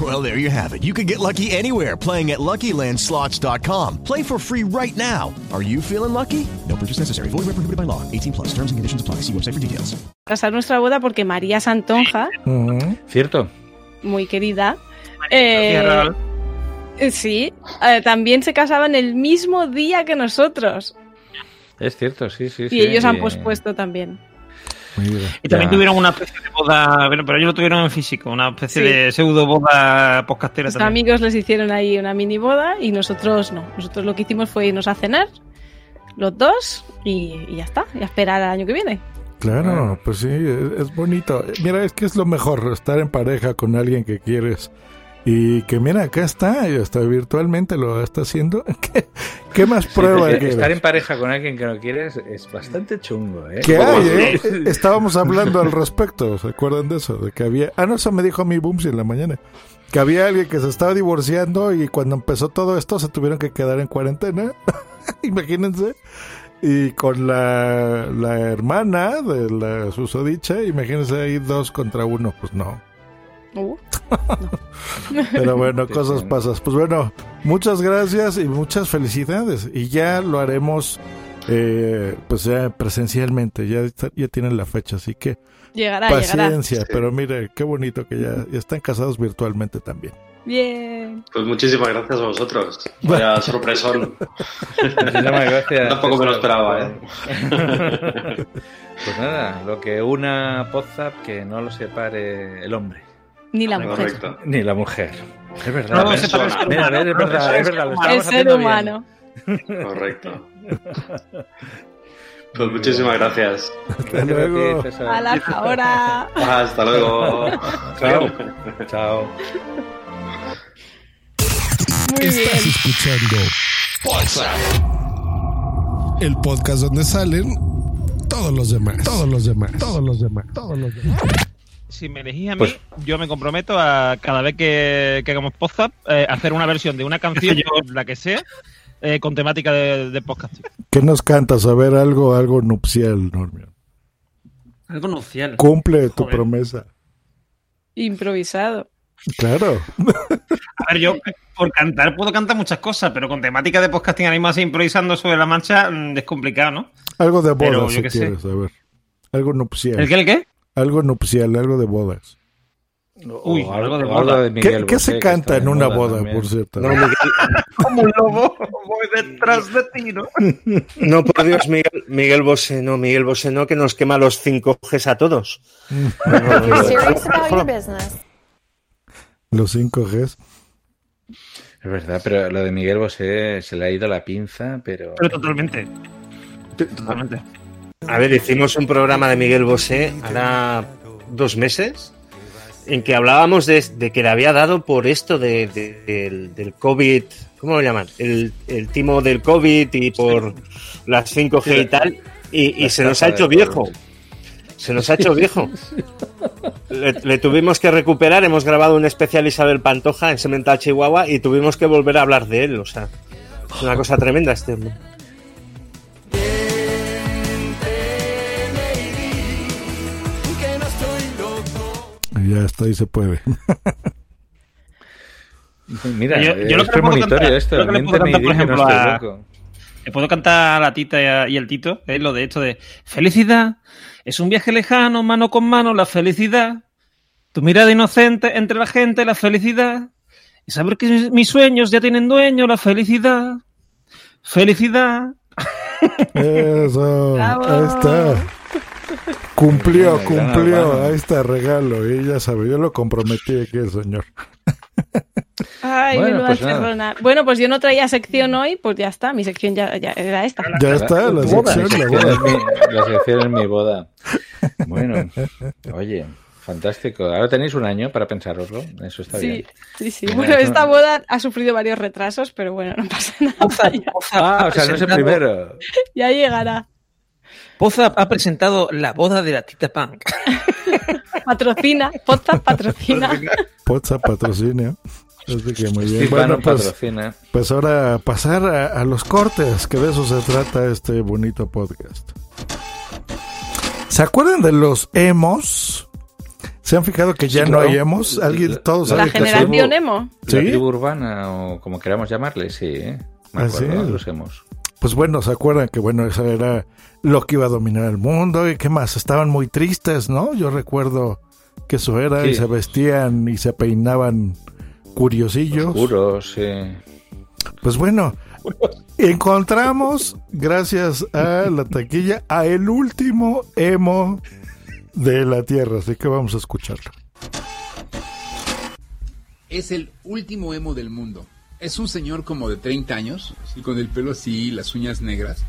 Well, there you have it. You can get lucky anywhere playing at LuckyLandSlots.com. Play for free right now. Are you feeling lucky? No purchase necessary. Void where prohibited by law. 18 plus. Terms and conditions apply. See website for details. casar nuestra boda porque María Santonja. Cierto. muy querida, eh, eh, sí, eh, también se casaban el mismo día que nosotros. Es cierto, sí, sí. Y sí, ellos han y- pospuesto también. Y también Ya. tuvieron una especie de boda, pero, pero ellos lo tuvieron en físico, una especie Sí. de pseudo boda podcastera Los también. amigos les hicieron ahí una mini boda y nosotros no. Nosotros lo que hicimos fue irnos a cenar, los dos, y, y ya está, y a esperar al año que viene. Claro, pues sí, es, es bonito. Mira, es que es lo mejor estar en pareja con alguien que quieres. Y que mira, acá está, hasta virtualmente lo está haciendo. ¿Qué, qué más Sí, prueba quieres? estar en pareja con alguien que no quieres es bastante chungo, ¿eh? ¿Qué ¿Cómo hay, eh? Estábamos hablando al respecto, ¿se acuerdan de eso? De que había... Ah, no, eso me dijo mi Bumsy en la mañana. Que había alguien que se estaba divorciando y cuando empezó todo esto se tuvieron que quedar en cuarentena. Imagínense. Y con la, la hermana de la susodicha, imagínense ahí dos contra uno. Pues no. Uh. Pero bueno, cosas pasas. Pues bueno, muchas gracias y muchas felicidades. Y ya lo haremos, eh, pues ya presencialmente. Ya, está- ya tienen la fecha, así que Llegará, paciencia. llegará. Pero mire, qué bonito que ya, ya están casados virtualmente también. Bien. Pues muchísimas gracias a vosotros. Vaya sorpresón. Muchísimas gracias. Tampoco me lo esperaba, ¿eh? Pues nada, lo que una Podzap que no lo separe el hombre. Ni la mujer. Correcto. Ni la mujer. Es verdad. No ser mira, humano. es verdad, es verdad. Lo El ser haciendo bien. humano. Correcto. Pues muchísimas gracias. Hasta luego. A la ahora. Hasta luego. Chao. Chao. Muy bien. Estás escuchando el podcast donde salen todos los demás, todos los demás, todos los demás, todos los demás. Si me elegís a mí, Pues- yo me comprometo a cada vez que, que hagamos podcast eh, hacer una versión de una canción, la que sea, eh, con temática de, de podcast. ¿Qué nos cantas? A ver, algo, algo nupcial, Normio. Algo nupcial. Cumple tu promesa. Improvisado. Claro. A ver, yo por cantar puedo cantar muchas cosas, pero con temática de podcasting ahora mismo así improvisando sobre la marcha mm, es complicado, ¿no? Algo de Pero bodas, yo si sé. quieres, a ver. Algo nupcial. ¿El qué, el qué? Algo nupcial, algo de bodas. Uy, O algo de boda. de Miguel ¿Qué, qué se canta en una boda, también. por cierto? No, Miguel- Como un lobo, voy detrás de ti, ¿no? no, por Dios, Miguel, Miguel Bosé, no, Miguel Bosé, no, que nos quema los 5Gs a todos. Los 5Gs. Es verdad, pero lo de Miguel Bosé se le ha ido la pinza, pero... Pero totalmente. Totalmente. A ver, hicimos un programa de Miguel Bosé hará dos meses en que hablábamos de, de que le había dado por esto de, de- del, del COVID, ¿cómo lo llaman? El, el timo del COVID y por las 5G Sí, y tal, y, se nos ha hecho viejo. Se nos ha hecho viejo. Le, le tuvimos que recuperar, hemos grabado un especial Isabel Pantoja en Semental Chihuahua y tuvimos que volver a hablar de él, o sea, es una cosa tremenda este hombre. Ya está, ahí se puede. Mira, Yo- yo lo que le puedo premonitorio cantar- esto. yo lo que le puedo cantar, por no ejemplo, a-. Le puedo cantar a la tita y, a- y el tito, es lo de esto de felicidad. Es un viaje lejano, mano con mano, la felicidad. Tu mirada inocente entre la gente, la felicidad. Y saber que mis- mis sueños ya tienen dueño, la felicidad. Felicidad. Eso, ahí está. Cumplió, cumplió. Ahí está, regalo. Y ya sabe, yo lo comprometí aquí, el señor. Ay, Bueno, menuda pues. Bueno, pues yo no traía sección hoy, pues ya está. Mi sección ya, ya era esta. Ya está, la sección, la boda. es mi- la sección es mi boda. Bueno, oye, fantástico. Ahora tenéis un año para pensároslo. Eso está Sí, bien. sí, sí. Bueno, eso- esta boda ha sufrido varios retrasos, pero bueno, no pasa nada. Ah, o sea, no es el primero. ya llegará. Poza ha presentado la boda de la tita punk. Patrocina, podcast patrocina. Pozza patrocinio. Así que muy bien. Bueno, pues, patrocina. pues ahora pasar a, a los cortes, que de eso se trata este bonito podcast. ¿Se acuerdan de los emos? ¿Se han fijado que ya Sí, no claro. hay emos? ¿Alguien, todos La saben que son- generación emo. La ¿Sí? tribu urbana, o como queramos llamarle, sí. ¿eh? Me Así acuerdo, los hemos. Pues bueno, ¿se acuerdan que bueno, esa era lo que iba a dominar el mundo? ¿Y qué más? Estaban muy tristes, ¿no? Yo recuerdo que eso era y se vestían y se peinaban curiosillos. Oscuros, sí. Pues bueno, encontramos, gracias a la taquilla, a el último emo de la Tierra. Así que vamos a escucharlo. Es el último emo del mundo. Es un señor como de 30 años, y con el pelo así, las uñas negras.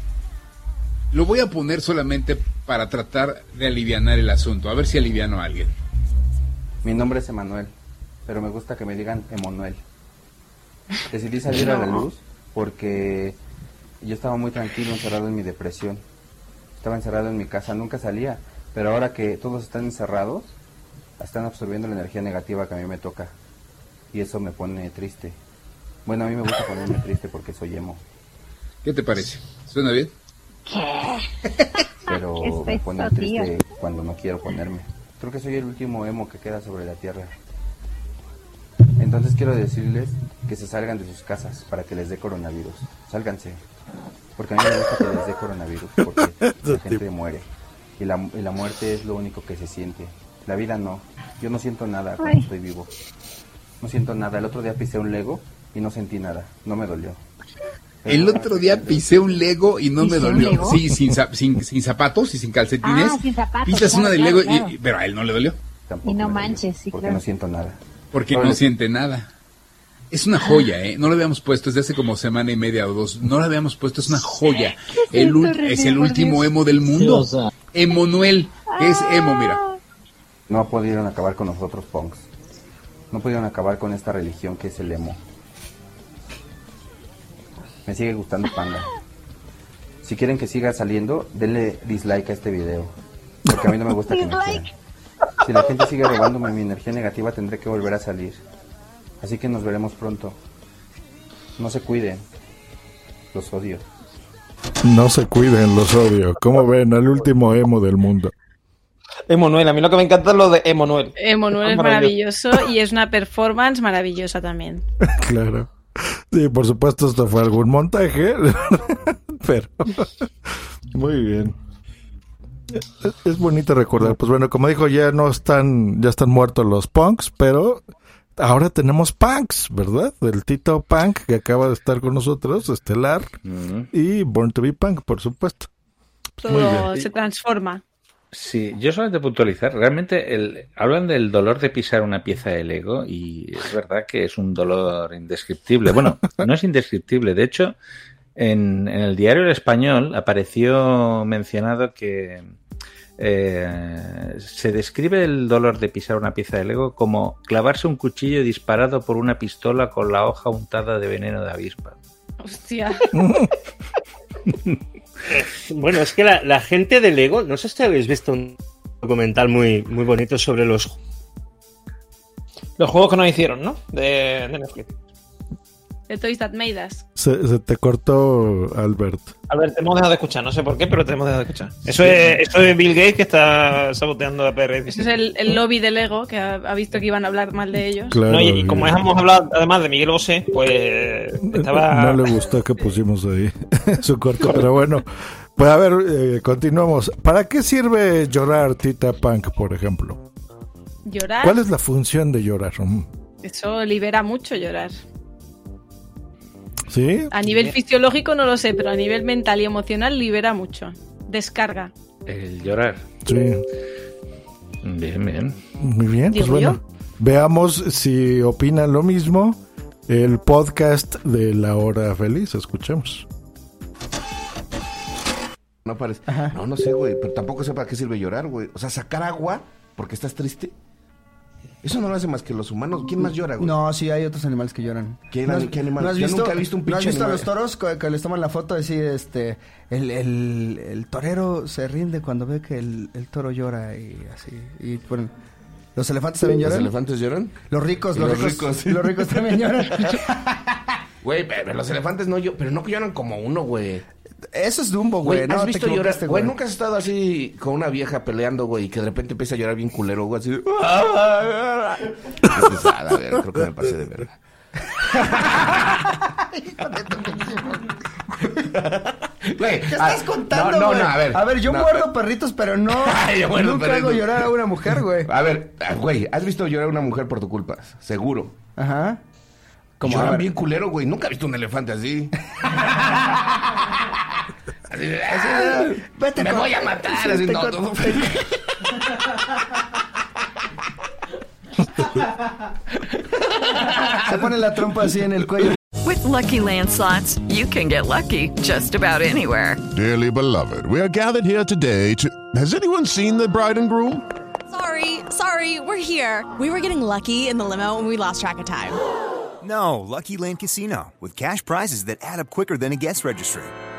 Lo voy a poner solamente para tratar de alivianar el asunto, a ver si aliviano a alguien. Mi nombre es Emanuel, pero me gusta que me digan Emanuel. Decidí salir a la luz porque yo estaba muy tranquilo encerrado en mi depresión. Estaba encerrado en mi casa, nunca salía, pero ahora que todos están encerrados, están absorbiendo la energía negativa que a mí me toca. Y eso me pone triste. Bueno, a mí me gusta ponerme triste porque soy emo, ¿Qué te parece? ¿Suena bien? pero Qué me pone triste cuando no quiero ponerme. Creo que soy el último emo que queda sobre la tierra. Entonces quiero decirles que se salgan de sus casas para que les dé coronavirus. Sálganse. Porque a mí me gusta que les dé coronavirus porque la gente muere. Y la, y la muerte es lo único que se siente. La vida no. Yo no siento nada cuando Ay. estoy vivo. No siento nada. El otro día pisé un Lego y no sentí nada. No me dolió. El otro día pisé un Lego y no me ¿Pisó un dolió. Lego? Sí, sin, sin, sin zapatos y sin calcetines. Ah, sin zapatos, Pisas claro, una de claro, Lego, y- claro. y- pero a él no le dolió. Y no manches, sí, Porque claro. no siento nada. Porque no siente nada. Es una joya, ¿eh? No lo habíamos puesto desde hace como semana y media o dos. No lo habíamos puesto, es una joya. ¿Qué es El René, es el último emo del mundo. Emanuel, es emo, mira. No pudieron acabar con nosotros, punks. No pudieron acabar con esta religión que es el emo. Me sigue gustando Panda. Si quieren que siga saliendo, denle dislike a este video. Porque a mí no me gusta que me quieran. Si la gente sigue robándome mi energía negativa, tendré que volver a salir. Así que nos veremos pronto. No se cuiden. Los odio. No se cuiden, los odio. ¿Cómo ven? Al último emo del mundo. Emanuel, a mí lo que me encanta es lo de Emanuel. Emanuel es maravilloso y es una performance maravillosa también. Claro. Sí, por supuesto, esto fue algún montaje. Pero. Muy bien. Es, es bonito recordar. Pues bueno, como dijo, ya no están, ya están muertos los punks, pero ahora tenemos punks, ¿verdad? El Tito Punk que acaba de estar con nosotros, Estelar, y Born to be Punk, por supuesto. Muy Todo bien. se transforma. Sí, yo solamente puntualizar, realmente el, hablan del dolor de pisar una pieza de Lego y es verdad que es un dolor indescriptible. Bueno, no es indescriptible, de hecho, en, en el diario El Español apareció mencionado que eh, se describe el dolor de pisar una pieza de Lego como clavarse un cuchillo disparado por una pistola con la hoja untada de veneno de avispa. Hostia. Bueno, es que la, gente de Lego, no sé si habéis visto un documental muy, muy bonito sobre los Los juegos que nos hicieron, ¿no? De Netflix. The Toys That Made Us. Se, se te cortó, Albert. A ver, te hemos dejado de escuchar, no sé por qué, pero te hemos dejado de escuchar. Eso es, eso es Bill Gates que está saboteando a PR. Ese es el, el lobby de Lego que ha, ha visto que iban a hablar mal de ellos. Claro, No, y, y como hemos hablado además de Miguel Bosé, pues estaba... No le gustó que pusimos ahí su corto, pero bueno. Pues a ver, eh, continuamos. ¿Para qué sirve llorar Tita Punk, por ejemplo? Llorar. ¿Cuál es la función de llorar? Eso libera mucho llorar. ¿Sí? A nivel fisiológico no lo sé, pero a nivel mental y emocional libera mucho. Descarga. El llorar. Sí. Bien, bien. Muy bien, pues bueno. Veamos si opinan lo mismo. El podcast de La Hora Feliz, escuchemos. No parece. No, no sé, güey. Pero tampoco sé para qué sirve llorar, güey. O sea, sacar agua porque estás triste. Eso no lo hace más que los humanos. ¿Quién más llora, güey? No, sí, hay otros animales que lloran. ¿Qué, ¿No has- qué animal? ¿No has Yo visto, nunca he visto un ¿no has pinche visto a los toros que, que les toman la foto? Decir, este, el, el, el torero se rinde cuando ve que el, el toro llora y así. Y bueno, ¿los elefantes también ¿Los lloran? elefantes lloran? Los ricos, los, los ricos, ricos, sí. los ricos también lloran. Güey, pero los elefantes no lloran. Pero no lloran como uno, güey. Eso es Dumbo, güey. No, ¿has te visto llorar? Güey, güey. nunca has estado así con una vieja peleando, güey, y que de repente empieza a llorar bien culero, güey, así. de- Dices, "Ah, la verga, creo que me pasé de verga. Güey, ¿Qué ah, estás contando, No, no, no, a ver. A ver, yo no, muerdo perritos, pero no. Yo muerdo nunca hago llorar a una mujer, güey. A ver, ah, güey, ¿has visto llorar a una mujer por tu culpa? Seguro. Ajá. Como, a Lloran bien culero, güey. Nunca he visto un elefante así. Así de, Así "Ah, vete me con- voy a matar. sí, así, no, con- no. Se pone la trompa así en el cuello. With Lucky Land slots, you can get lucky just about anywhere. Dearly beloved, we are gathered here today to. Has anyone seen the bride and groom? Sorry, sorry, we're here. We were getting lucky in the limo and we lost track of time. No, Lucky Land Casino, with cash prizes that add up quicker than a guest registry.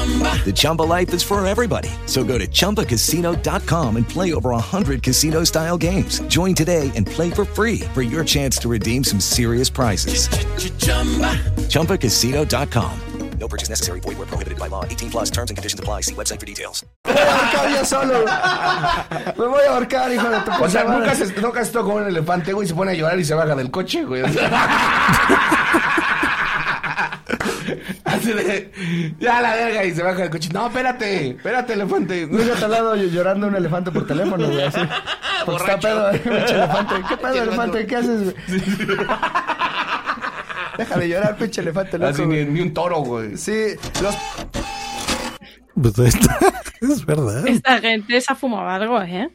The Chumba life is for everybody. So go to ChumbaCasino.com and play over 100 casino style games. Join today and play for free for your chance to redeem some serious prizes. ChumbaCasino.com. No purchase necessary. Void where prohibited by law. 18 plus terms and conditions apply. See website for details. Me voy a ahorcar yo solo. Me voy a ahorcar, hijo de tu O sea, nunca se, nunca se toca un elefante, güey, se pone a llorar y se baja del coche, güey. Así de, ya la verga, y se baja del coche. No, espérate, espérate, elefante. Nunca te ha dado llorando un elefante por teléfono, güey, así. Porque está pedo, eh, pinche elefante. ¿Qué pedo, elefante? ¿Qué haces, güey? Deja de llorar, pinche elefante loco. Así ni, un toro, güey. Sí, los... Pues está. Es verdad. Esta gente se ha fumado algo, ¿eh?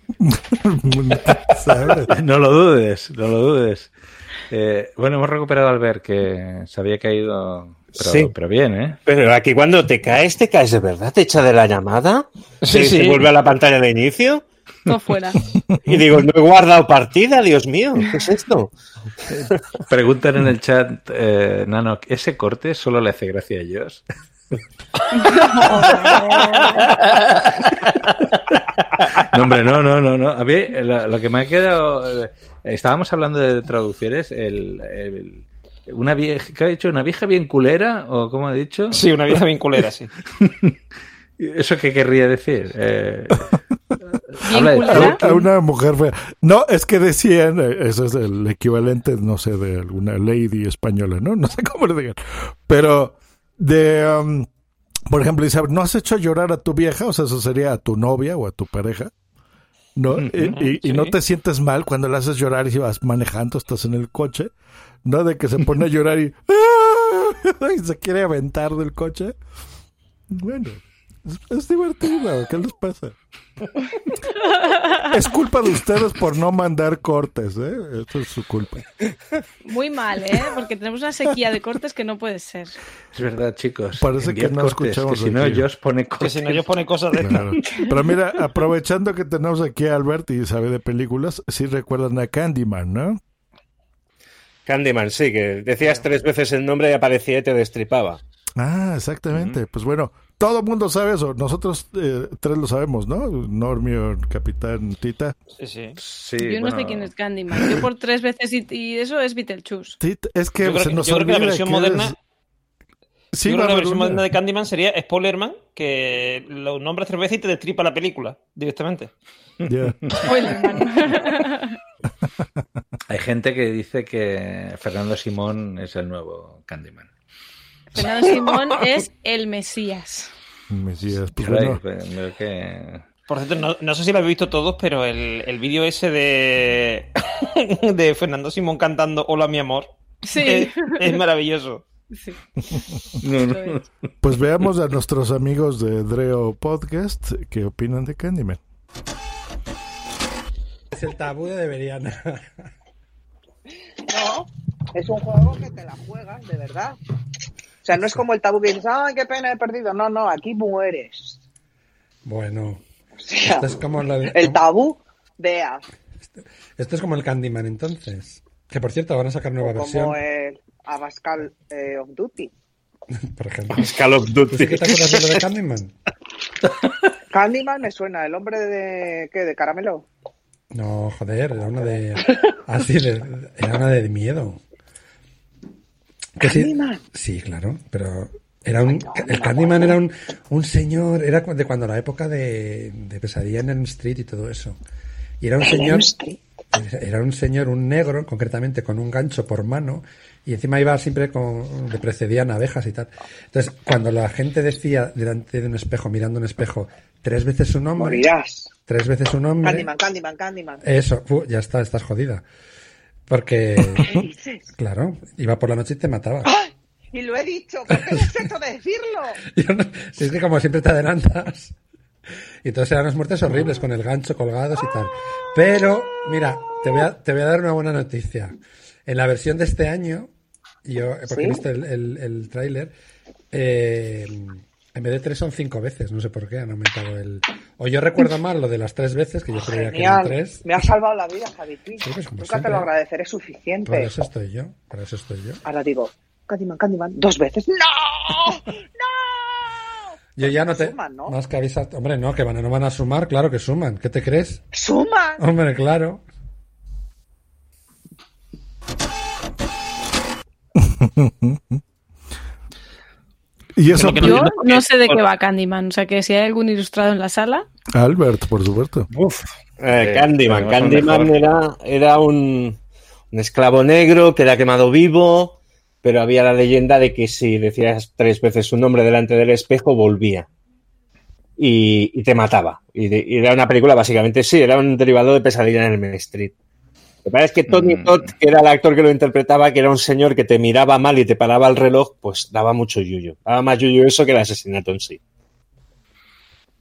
No lo dudes, no lo dudes. Eh, bueno, hemos recuperado al ver que se había caído, pero, Sí. pero bien, ¿eh? Pero aquí cuando te caes, te caes de verdad, te echa de la llamada, Sí, se sí. vuelve a la pantalla de inicio Todo fuera. y digo, no he guardado partida, Dios mío, ¿qué es esto? Preguntan en el chat, eh, Nano, ¿ese corte solo le hace gracia a ellos? No, hombre, no, no, no, no. A mí lo, lo que me ha quedado. eh, Estábamos hablando de traducciones. El, el- una vieja, ¿qué ha dicho? ¿Una vieja bien culera? ¿O cómo ha dicho? Sí, una vieja bien culera, sí. ¿Eso qué querría decir? Eh, habla de culera. A una mujer fea. No, es que decían, eh, eso es el equivalente, no sé, de alguna lady española, ¿no? No sé cómo le digan. Pero de, um, por ejemplo, dice, ¿no has hecho llorar a tu vieja? O sea, eso sería a tu novia o a tu pareja. ¿No? Y, y- y sí. no te sientes mal cuando la haces llorar y si vas manejando, estás en el coche, ¿no? De que se pone a llorar y, y se quiere aventar del coche. Bueno, es, es divertido. ¿Qué les pasa? Es culpa de ustedes por no mandar cortes, ¿eh? Esto es su culpa. Muy mal, ¿eh? Porque tenemos una sequía de cortes que no puede ser. Es verdad, chicos. Parece que no cortes, escuchamos Que si no, aquí. yo os pone Que si no, yo pone cosas de Claro. Pero mira, aprovechando que tenemos aquí a Albert y sabe de películas, sí recuerdan a Candyman, ¿no? Candyman, sí, que decías tres veces el nombre y aparecía y te destripaba. Ah, exactamente. Pues bueno, todo el mundo sabe eso. Nosotros eh, tres lo sabemos, ¿no? Normio, Capitán Tita. Sí, sí. Sí, Yo no sé quién es Candyman. Yo por tres veces y, y eso es Beetlejuice. Es que Yo creo se nos yo creo que la olvida versión que moderna. Sí, yo creo que la versión moderna de Candyman sería Spoilerman, que lo nombras tres veces y te destripa la película directamente. Ya. Spoiler, man. Hay gente que dice que Fernando Simón es el nuevo Candyman. Fernando Simón es el Mesías. Mesías, pues Claro, bueno. creo que... Por cierto, no, no sé si lo habéis visto todos, pero el, el vídeo ese de, de Fernando Simón cantando Hola mi amor Sí. es, es maravilloso. Sí. No, no. Pues veamos a nuestros amigos de Dreo Podcast qué opinan de Candyman. Es el tabú de Beriana. No, es un juego que te la juegas, de verdad. O sea, no es como el tabú que dices, ay, qué pena, he perdido. No, no, aquí mueres. Bueno, O sea, esto es como la- el tabú de A, esto es como el Candyman entonces. Que por cierto van a sacar nueva versión, el Abascal eh, of Duty. por ejemplo. Call of ¿Tú Duty. que te acuerdas de lo de Candyman? Candyman me suena, el hombre de, ¿qué? ¿De caramelo? No, joder, era una de... Así, de, era una de miedo. Que sí, Candyman. sí, claro, pero era un... El Candyman era un, un señor, era de cuando la época de, de Pesadilla en Elm Street y todo eso. Y era un señor... Era un señor, un negro, concretamente, con un gancho por mano, y encima iba siempre con, le precedían abejas y tal. Entonces, cuando la gente decía delante de un espejo, mirando un espejo, tres veces su nombre, Morirás. tres veces su nombre, Candyman, Candyman, Candyman. eso, fu, ya está, estás jodida. Porque, ¿Qué dices? claro, iba por la noche y te mataba. Y lo he dicho, ¿por qué es esto de decirlo? Yo no- si es que como siempre te adelantas. Y todos eran las muertes horribles, con el gancho colgados y tal. Pero, mira, te voy a, te voy a dar una buena noticia. En la versión de este año, yo, porque ¿Sí? he visto el, el, el tráiler, eh, en vez de tres son cinco veces, no sé por qué han aumentado el... O yo recuerdo mal lo de las tres veces, que yo creía que eran tres. Me ha salvado la vida, Javi. Sí, pues Nunca siempre. te lo agradeceré suficiente. eso estoy yo, por eso estoy yo. Ahora digo, Candyman, Candyman, dos veces. ¡No! ¡No! Yo ya no te. Suman, ¿no? Más que avisar. Hombre, no, que van, no van a sumar, claro que suman. ¿Qué te crees? ¡Suman! Hombre, claro. y eso Yo no sé de qué va Candyman. O sea, que si hay algún ilustrado en la sala. Albert, por supuesto. Eh, Sí, Candyman. Candyman era, era un, un esclavo negro que era quemado vivo, pero había la leyenda de que si decías tres veces su nombre delante del espejo, volvía. Y, y te mataba. Y, de- y era una película, básicamente, sí, era un derivado de Pesadilla en el Main Street. Lo que pasa es que Tony Todd, que era el actor que lo interpretaba, que era un señor que te miraba mal y te paraba el reloj, pues daba mucho yuyo. Daba más yuyo eso que el asesinato en sí.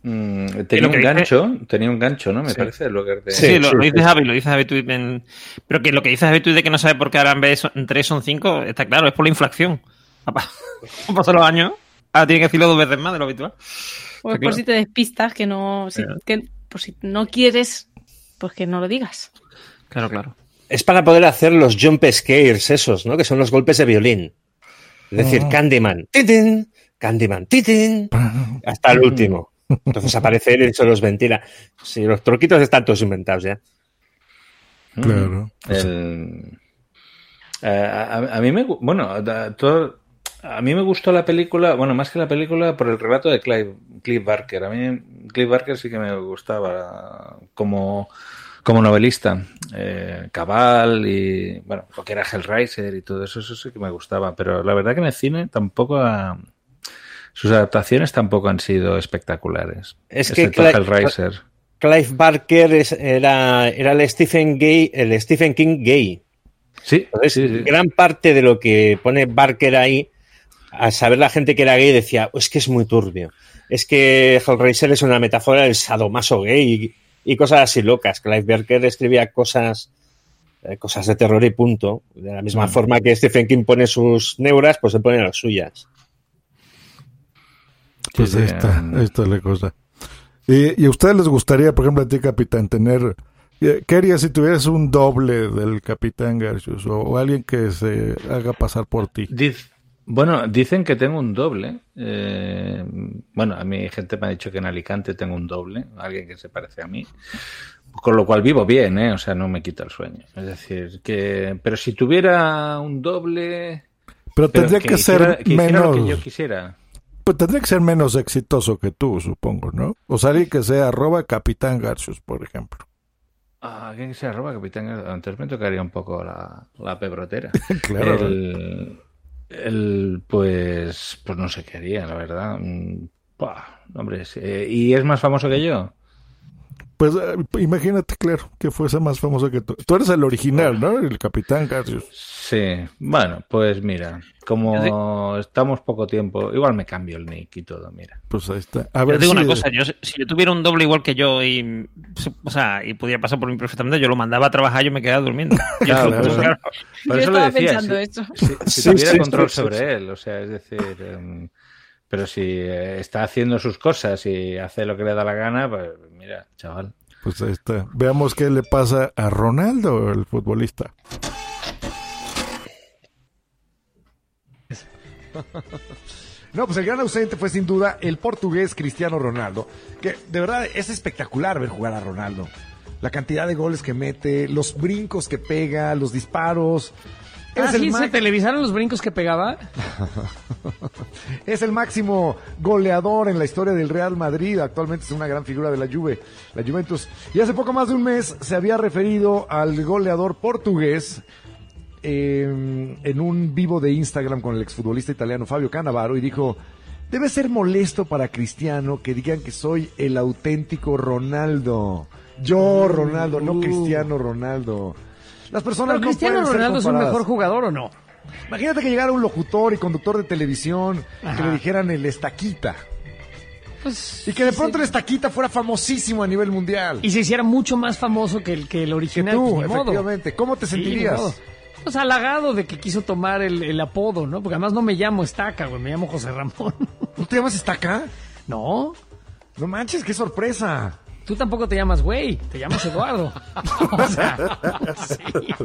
Mm, tenía un dice- gancho, tenía un gancho, ¿no? Me Sí. parece lo que Sí, lo, lo dice Javi, lo dice Javi tú en- Pero que lo que dice Javi tú de que no sabe por qué ahora en vez de son- tres son cinco, está claro, es por la inflación. Han pasado los años, ahora tiene que decirlo dos veces más de lo habitual. Pues Está por claro. si te despistas, que no. Si, que, por si no quieres, pues que no lo digas. Claro, claro. Es para poder hacer los jump scares esos, ¿no? Que son los golpes de violín. Es decir, Ah. Candyman, titín, Candyman, titín, hasta el último. Entonces aparece él y se los ventila. Sí, los truquitos están todos inventados ya. Claro. El- Eh, a, mí me bueno da- todo- a mí me gustó la película bueno más que la película por el relato de Clive, Clive Barker a mí Clive Barker sí que me gustaba como como novelista eh, Cabal y bueno lo que era Hellraiser y todo eso eso sí que me gustaba pero la verdad que en el cine tampoco ha- sus adaptaciones tampoco han sido espectaculares Es que Clive- Hellraiser Clive Barker es- era, era el Stephen Gay, el Stephen King gay. Sí, Entonces, gran parte de lo que pone Barker ahí, a saber la gente que era gay, decía, "Oh, es que es muy turbio. Es que Hellraiser es una metáfora del sadomaso gay y, cosas así locas. Clive Barker escribía cosas, eh, cosas de terror y punto. De la misma Mm. forma que Stephen King pone sus neuras, pues él pone las suyas. Pues Sí, ahí sí, está, em. ahí está la cosa. ¿Y, y a ustedes les gustaría, por ejemplo, a ti, capitán, tener... eh, ¿Qué harías si tuvieras un doble del capitán Garcius o, o alguien que se haga pasar por ti? Diz- bueno, dicen que tengo un doble. eh, bueno, a mí gente me ha dicho que en Alicante tengo un doble, alguien que se parece a mí. Con lo cual vivo bien, ¿eh? O sea, no me quita el sueño. Es decir, que... Pero si tuviera un doble... Pero tendría que ser hiciera- que hiciera lo que menos- yo quisiera. Pues tendría que ser menos exitoso que tú, supongo, ¿no? O sea, alguien que sea arroba capitán Garcius, por ejemplo. Ah, alguien que se arroba, capitán. Antes me tocaría un poco la, la pebrotera. Claro. El, el, pues, pues no sé qué haría, la verdad. Mm, buah, hombre. Eh, ¿y es más famoso que yo? Pues eh, imagínate, claro, que fuese más famoso que tú. Tú eres el original, ¿no? El capitán Garcius. Sí, bueno, pues mira, como estamos poco tiempo, igual me cambio el nick y todo, mira. Pues ahí está. A Yo ver te digo si- una cosa, yo, si yo tuviera un doble igual que yo y, o sea, y pudiera pasar por mí perfectamente, yo lo mandaba a trabajar y yo me quedaba durmiendo. Yo- Claro, Yo eso lo estaba decía, pensando si- eso. Si, si Sí, tuviera sí, control sí, sobre sí. él, o sea, es decir, em, pero si eh, está haciendo sus cosas y hace lo que le da la gana, pues mira, chaval. Pues ahí está. Veamos qué le pasa a Ronaldo, el futbolista. No, pues el gran ausente fue sin duda el portugués Cristiano Ronaldo, que de verdad es espectacular ver jugar a Ronaldo. La cantidad de goles que mete, los brincos que pega, los disparos. Ah, el sí, se televisaron los brincos que pegaba. es el máximo goleador en la historia del Real Madrid. Actualmente es una gran figura de la Juve, la Juventus. Y hace poco más de un mes se había referido al goleador portugués eh, en un vivo de Instagram con el exfutbolista italiano Fabio Cannavaro y dijo, debe ser molesto para Cristiano que digan que soy el auténtico Ronaldo. Yo, Ronaldo, no Uh. Cristiano Ronaldo. Las personas ¿Pero no Cristiano pueden ser Ronaldo es un mejor jugador o no? Imagínate que llegara un locutor y conductor de televisión que le dijeran el estaquita. Pues, y que de pronto el estaquita fuera famosísimo a nivel mundial. Y se hiciera mucho más famoso que el, que el que original. tú, pues, modo. efectivamente. ¿Cómo te Sí, sentirías? modo. Pues halagado de que quiso tomar el, el apodo, ¿no? Porque además no me llamo Estaca, güey, me llamo José Ramón. ¿No te llamas Estaca? No. No manches, qué sorpresa. Tú tampoco te llamas güey, te llamas Eduardo. o sea, sí.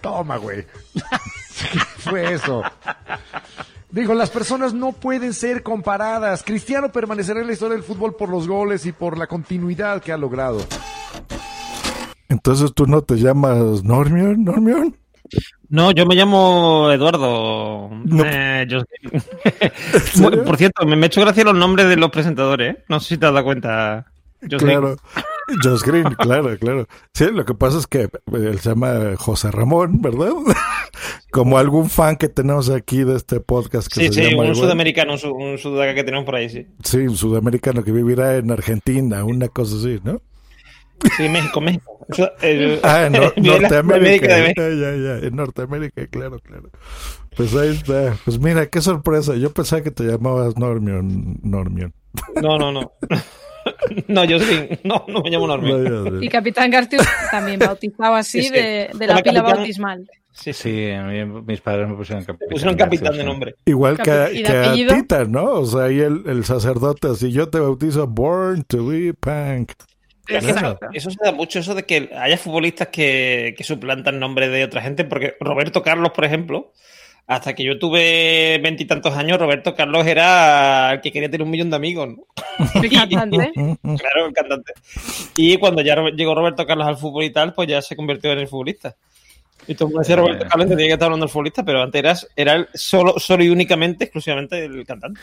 Toma, güey. ¿Qué fue eso? Dijo, las personas no pueden ser comparadas. Cristiano permanecerá en la historia del fútbol por los goles y por la continuidad que ha logrado. Entonces tú no te llamas Normion, Normion. No, yo me llamo Eduardo. Eh, yo- Bueno, Por cierto, me, me he hecho gracia los nombres de los presentadores. ¿eh? No sé si te has dado cuenta. Yo sé- Claro. Josh Green, claro, claro. Sí, lo que pasa es que él se llama José Ramón, ¿verdad? Como algún fan que tenemos aquí de este podcast que Sí, se sí, llama un igual. sudamericano, un, un sudaca que tenemos por ahí, sí. Sí, un sudamericano que vivirá en Argentina, una cosa así, ¿no? Sí, México, México. El- Ah, en Norteamérica. de México. Ya, ya, ya, en Norteamérica, claro, claro. Pues ahí está. Pues mira, qué sorpresa. Yo pensaba que te llamabas Normion. Normion. No, no, no. No, yo sí. No, no me llamo Normion. Y Capitán Garcius también bautizado así Sí, sí. de, de la Hola, pila capitán. bautismal. Sí, Sí, a mí mis padres me pusieron capitán. Pusieron capitán de nombre. Igual que, a- Capi- ¿y de que a apellido? Tita, ¿no? O sea, ahí el, el sacerdote así, yo te bautizo Born to be Punk. Eso, eso se da mucho, eso de que haya futbolistas que, que suplantan nombres de otra gente, porque Roberto Carlos, por ejemplo, hasta que yo tuve veintitantos años, Roberto Carlos era el que quería tener un millón de amigos. ¿no? El cantante. Claro, el cantante. Y cuando ya llegó Roberto Carlos al fútbol y tal, pues ya se convirtió en el futbolista. Y todo el mundo decía Roberto Carlos, entendía que estaba hablando del futbolista, pero antes eras, era el solo, solo y únicamente, exclusivamente el cantante.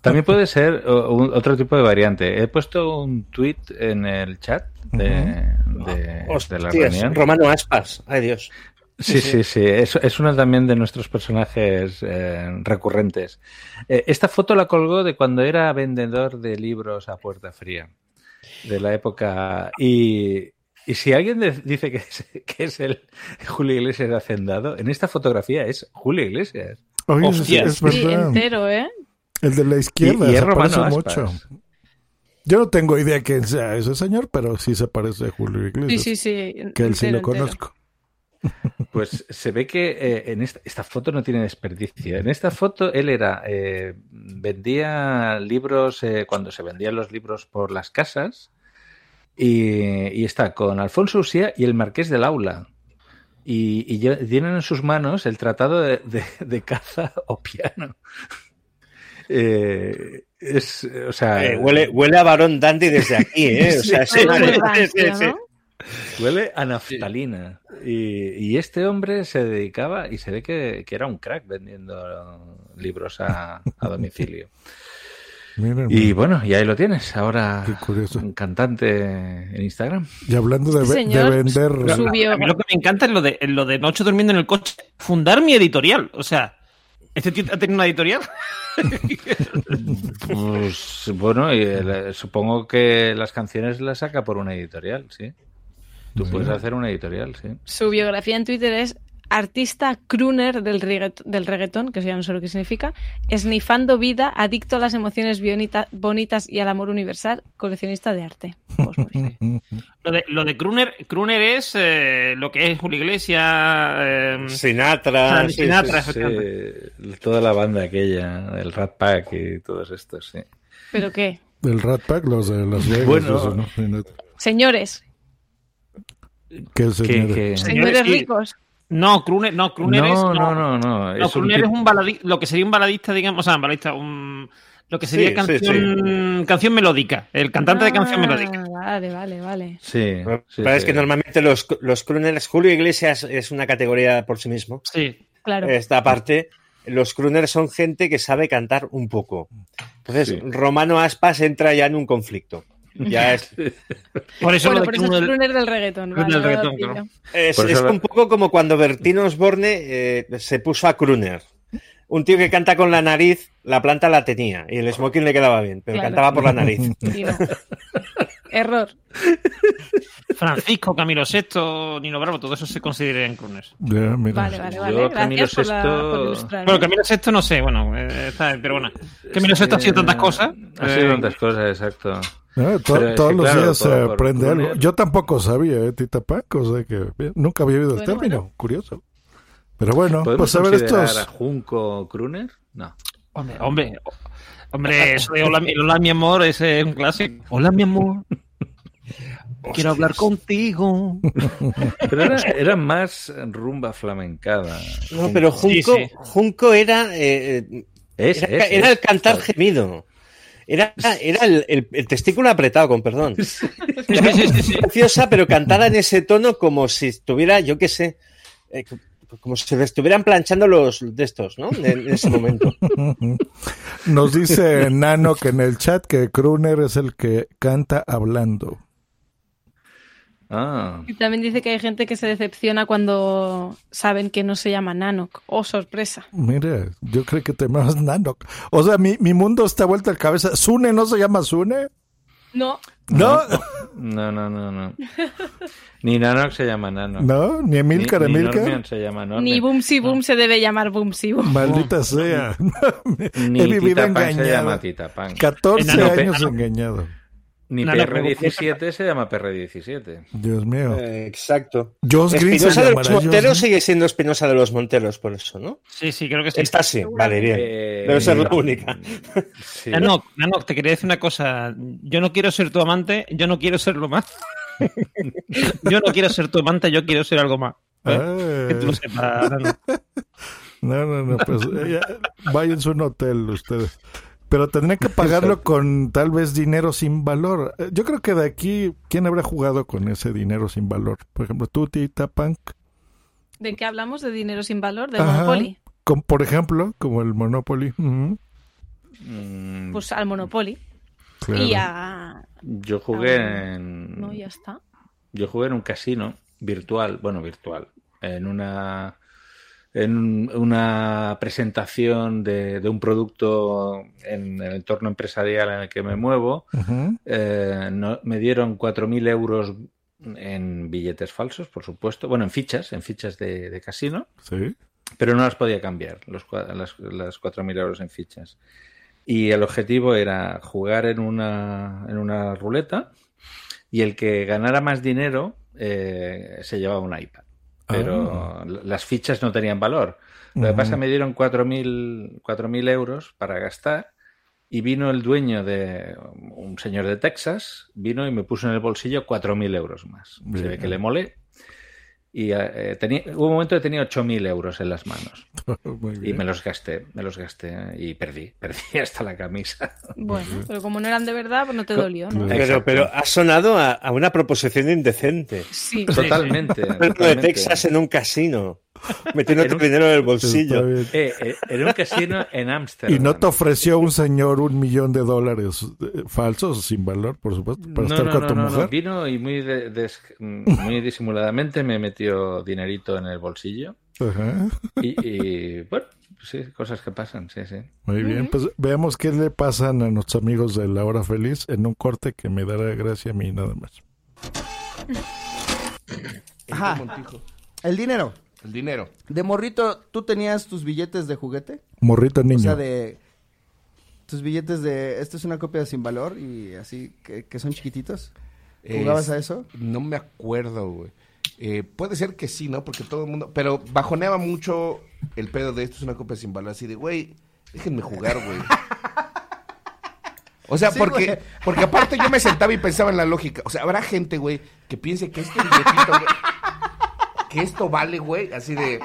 También puede ser o- un- otro tipo de variante. He puesto un tweet en el chat de, de- de la Hostias, reunión. Romano Aspas. Ay, Dios. Sí, sí, sí. Es, es uno también de nuestros personajes eh, recurrentes. Eh, esta foto la colgó de cuando era vendedor de libros a puerta fría, de la época. Y, y si alguien de- dice que es, que es el Julio Iglesias Hacendado, en esta fotografía es Julio Iglesias. Oye, es- Hostias. es Sí, entero, ¿eh? El de la izquierda Y- y es se parece Romano mucho. Yo no tengo idea quién sea ese señor, pero sí se parece a Julio Sí, Iglesias. sí, sí. Que él sí lo entero. Pues se ve que eh, en esta, esta foto no tiene desperdicio. En esta foto él era eh, vendía libros eh, cuando se vendían los libros por las casas y, y está con Alfonso Usía y el Marqués del Aula. Y, tienen en sus manos el tratado de, de- de caza o piano. Eh, es, o sea, Eh, huele, huele a varón dandy desde aquí, ¿eh? O sea, Sí, sí, sí, rancio, sí, sí. ¿no? Huele a naftalina. Y, y este hombre se dedicaba, y se ve que, que era un crack vendiendo libros a, a domicilio. Mira, Y mira. bueno, y ahí lo tienes. Ahora un cantante en Instagram. Y hablando de, Este de vender... subió- A mí lo que me encanta es lo de, lo de noche durmiendo en el coche. Fundar mi editorial. O sea, ¿este tío ha tenido una editorial? Pues bueno, y el- supongo que las canciones las saca por una editorial, sí. Tú puedes hacer una editorial, sí. Su biografía en Twitter es artista crooner del, reggaet- del reggaetón, que eso ya no sé lo que significa, esnifando vida, adicto a las emociones bonitas y al amor universal, coleccionista de arte. Pues. Lo de, lo de Kruner, Kruner es eh, lo que es Julio Iglesias, eh, Sinatra. Sí, Sinatra, sí, sí. efectivamente. Sí, toda la banda aquella, el Rat Pack y todos estos, sí. ¿Pero qué? El Rat Pack, los de Las Vegas. No- Señores, ¿Qué señores? que- señores sí. ricos. No, Kruner, no, Kruner es. No, no, no, no. No, Es un Kruner tipo- es un baladista, lo que sería un baladista, digamos, o sea, un baladista, un, lo que sería Sí, canción, canción melódica, el cantante de canción Ah, melódica. Vale, vale, vale. Sí, es que normalmente los, los crooners, Julio Iglesias es una categoría por sí mismo. Sí. Claro. Esta aparte, los crooners son gente que sabe cantar un poco. Entonces, Sí. Romano Aspas entra ya en un conflicto. Ya es, Por eso bueno, por eso es crooner del Vale, claro. es, eso un poco como cuando Bertino Osborne eh, se puso a crooner. Un tío que canta con la nariz, la planta la tenía y el smoking le quedaba bien, pero Claro. cantaba por la nariz. No. Error. Francisco, Camilo VI, Nino Bravo, todo eso se considera en crooners. Mira. Vale, vale, Yo, vale. Camilo por ilustrarme. Bueno, Camilo VI no sé, bueno, eh, está- pero bueno. Camilo VI ha sido tantas cosas. Ha sido eh, tantas cosas, exacto. Ah, to- Pero todos los claro, días se por- por aprende algo. Yo tampoco sabía, ¿eh? Tita Pac, o sea que bien, nunca había oído el Bueno, término. bueno. Curioso. Pero bueno, ¿Podemos pues a ver estos. a Junco Kruner? No. Hombre, hombre, hombre, eso de hola, mi- hola, mi amor, ese es un clásico. Hola, mi amor. Quiero hablar contigo. Pero era, era más rumba flamencada. No, pero Sí, Junco, sí. Junco era. eh, eh, Es, era, es, era es. el cantar gemido. Era, era el, el- el testículo apretado, con perdón. Era graciosa, pero cantada en ese tono como si estuviera, yo qué sé, eh, como si le estuvieran planchando los de estos, ¿no? En, en ese momento. Nos dice Nano que en el chat que Kruner es el que canta hablando. Ah. Y también dice que hay gente que se decepciona cuando saben que no se llama Nanok. Oh, sorpresa. Mira, yo creo que te llamas Nanok. O sea, mi, mi mundo está vuelto al cabeza. ¿Sune no se llama Sune? No. ¿No? No, no, no, no. Ni Nanox se llama Nano. ¿No? ¿Ni Emilcar, Ni, ni Emilcar? Normion se llama. Ni Boomsy Boom se debe llamar Boomsy Boom. Maldita sea. Ni He vivido Tita Pan se engañado. llama Tita Pan. 14 Nano- años engañado. Ni Nano- PR17 se llama PR17. Dios mío. Eh, exacto. Josh Green se Espinosa de los Monteros Green. sigue siendo Espinosa de los Monteros, por eso, ¿no? Sí, sí, creo que sí. Esta sí, vale, bien. Eh, Debe ser la única. Sí. Nanok, Nanok, te quería decir una cosa. Yo no quiero ser tu amante, yo no quiero serlo más. yo no quiero ser tu amante, yo quiero ser algo más. ¿Eh? Que tú lo sepas, Nanok. No, no, no, pues eh, ya, váyanse a un hotel ustedes. Pero tendrían que pagarlo con tal vez dinero sin valor. Eh, Yo creo que de aquí, ¿quién habrá jugado con ese dinero sin valor? Por ejemplo, tú, Tita Punk. ¿De qué hablamos? ¿De dinero sin valor? ¿De Ajá. Monopoly? Con- por ejemplo, como el Monopoly. Mm, Pues al Monopoly. Claro. Y a... Yo jugué en. No, ya está. Yo jugué en un casino virtual, bueno, virtual, en una en una presentación de, de un producto en el entorno empresarial en el que me muevo. Eh, no- me dieron 4.000 euros en billetes falsos, por supuesto. Bueno, en fichas, en fichas de, de casino. Sí. Pero no las podía cambiar, los, las, las 4.000 euros en fichas. Y el objetivo era jugar en una, en una ruleta y el que ganara más dinero eh, se llevaba un iPad. Pero l- las fichas no tenían valor. Lo que pasa es que me dieron 4.000 4.000 euros para gastar y vino el dueño de un señor de Texas, vino y me puso en el bolsillo 4.000 euros más. Se ve que le molé. Y eh, tenía, hubo un momento que tenía 8.000 euros en las manos. Muy Y me los gasté, me los gasté y perdí, perdí hasta la camisa. Bueno, pero como no eran de verdad, pues no te dolió, ¿no? Pero, pero ha sonado a, a una proposición indecente. Sí. Totalmente. Ejemplo de totalmente. Texas en un casino, metiéndote En un- dinero en el bolsillo. Eh, eh, en un casino en Ámsterdam. ¿Y no te ofreció un señor un millón de dólares eh, falsos, sin valor, por supuesto, para No, estar no, con no, tu no, no. mujer? Vino y muy, de- des- muy disimuladamente me metió dinerito en el bolsillo. Ajá. Y, y, bueno, sí, cosas que pasan, sí, sí. Muy bien, pues veamos qué le pasan a nuestros amigos de La Hora Feliz en un corte que me dará gracia a mí nada más. Ajá. El dinero. El dinero. De morrito, ¿tú tenías tus billetes de juguete? Morrito niño. O sea, de tus billetes de... Esto es una copia sin valor y así, que, que son chiquititos. ¿Jugabas Es- a eso? No me acuerdo, güey. Eh, puede ser que sí, ¿no? Porque todo el mundo... Pero bajoneaba mucho el pedo de esto es una copia sin valor. Así de, güey, déjenme jugar, güey. O sea, Sí, porque, güey. porque aparte yo me sentaba y pensaba en la lógica. O sea, habrá gente, güey, que piense que este billetito, güey, que esto vale, güey, así de...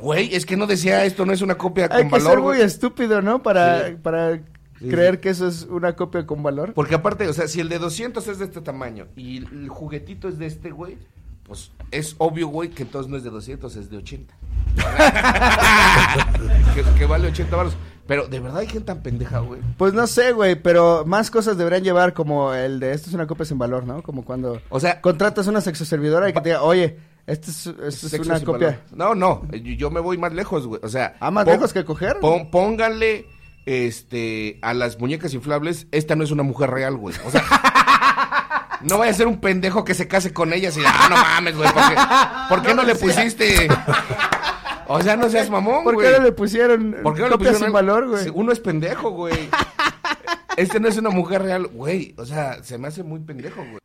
Güey, es que no decía esto, no es una copia Hay con que valor, ser muy güey. estúpido, ¿no? Para, Sí. para Sí, creer sí. que eso es una copia con valor. Porque aparte, o sea, si el de 200 es de este tamaño y el juguetito es de este, güey, pues es obvio, güey, que entonces no es de 200, es de 80. que, que vale 80 baros. Pero de verdad hay gente tan pendeja, güey. Pues no sé, güey, pero más cosas deberían llevar como el de esto es una copia sin valor, ¿no? Como cuando O sea, contratas una sexoservidora y que te diga, oye, esto es, esto es una copia. valor. No, no, yo, me voy más lejos, güey. O sea, ¿Ah, más lejos que coger? pon- pónganle este a las muñecas inflables, esta no es una mujer real, güey. O sea, no vaya a ser un pendejo que se case con ellas y ah, no mames, güey, ¿por qué, por qué no, le pusiste? O sea, no seas mamón, ¿Por güey. qué no le pusieron ¿Por qué no le pusieron sin valor, güey? Uno es pendejo, güey. Este no es una mujer real, güey. O sea, se me hace muy pendejo, güey.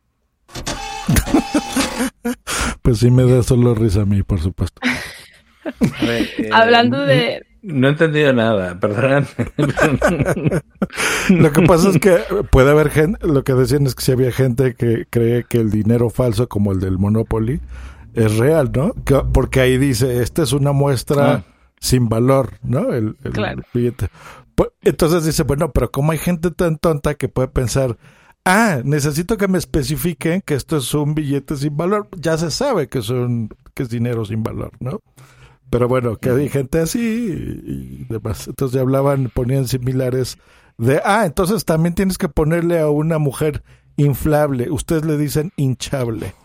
Pues sí me da solo risa a mí, por supuesto. A ver, eh, Hablando de- No he entendido nada, perdón. Lo que pasa es que puede haber gente, lo que decían es que si había gente que cree que el dinero falso como el del Monopoly es real, ¿no? Que- porque ahí dice, esta es una muestra Ah. sin valor, ¿no? El, el Claro. billete. Pues, entonces dice, bueno, pero como hay gente tan tonta que puede pensar, ah, necesito que me especifiquen que esto es un billete sin valor. Ya se sabe que es un, que es dinero sin valor, ¿no? Pero bueno, que hay gente así y, y demás. Entonces ya hablaban, ponían similares de, ah, entonces también tienes que ponerle a una mujer inflable. Ustedes le dicen hinchable.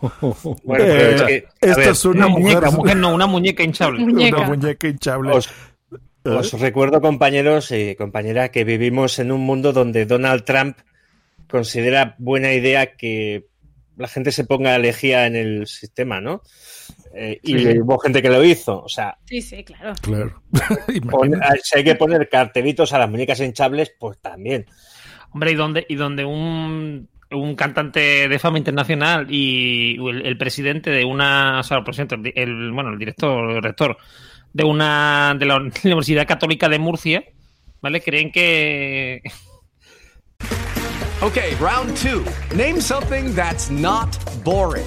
Bueno, pero es que, a esto ver, es una, Una muñeca, mujer, mujer no, una muñeca hinchable. una muñeca hinchable. Os, os recuerdo, compañeros y compañera, que vivimos en un mundo donde Donald Trump considera buena idea que la gente se ponga elegía en el sistema, ¿no? Eh, y Sí. hubo gente que lo hizo. O sea, Sí, sí, claro. Claro. pon- si hay que poner cartelitos a las muñecas hinchables, pues también. Hombre, y donde, y donde un, un cantante de fama internacional y el, el presidente de una, o sea, el presidente, el, el- bueno, el director, el rector de una de la Universidad Católica de Murcia, ¿vale? Creen que Okay, round two. Name something that's not boring.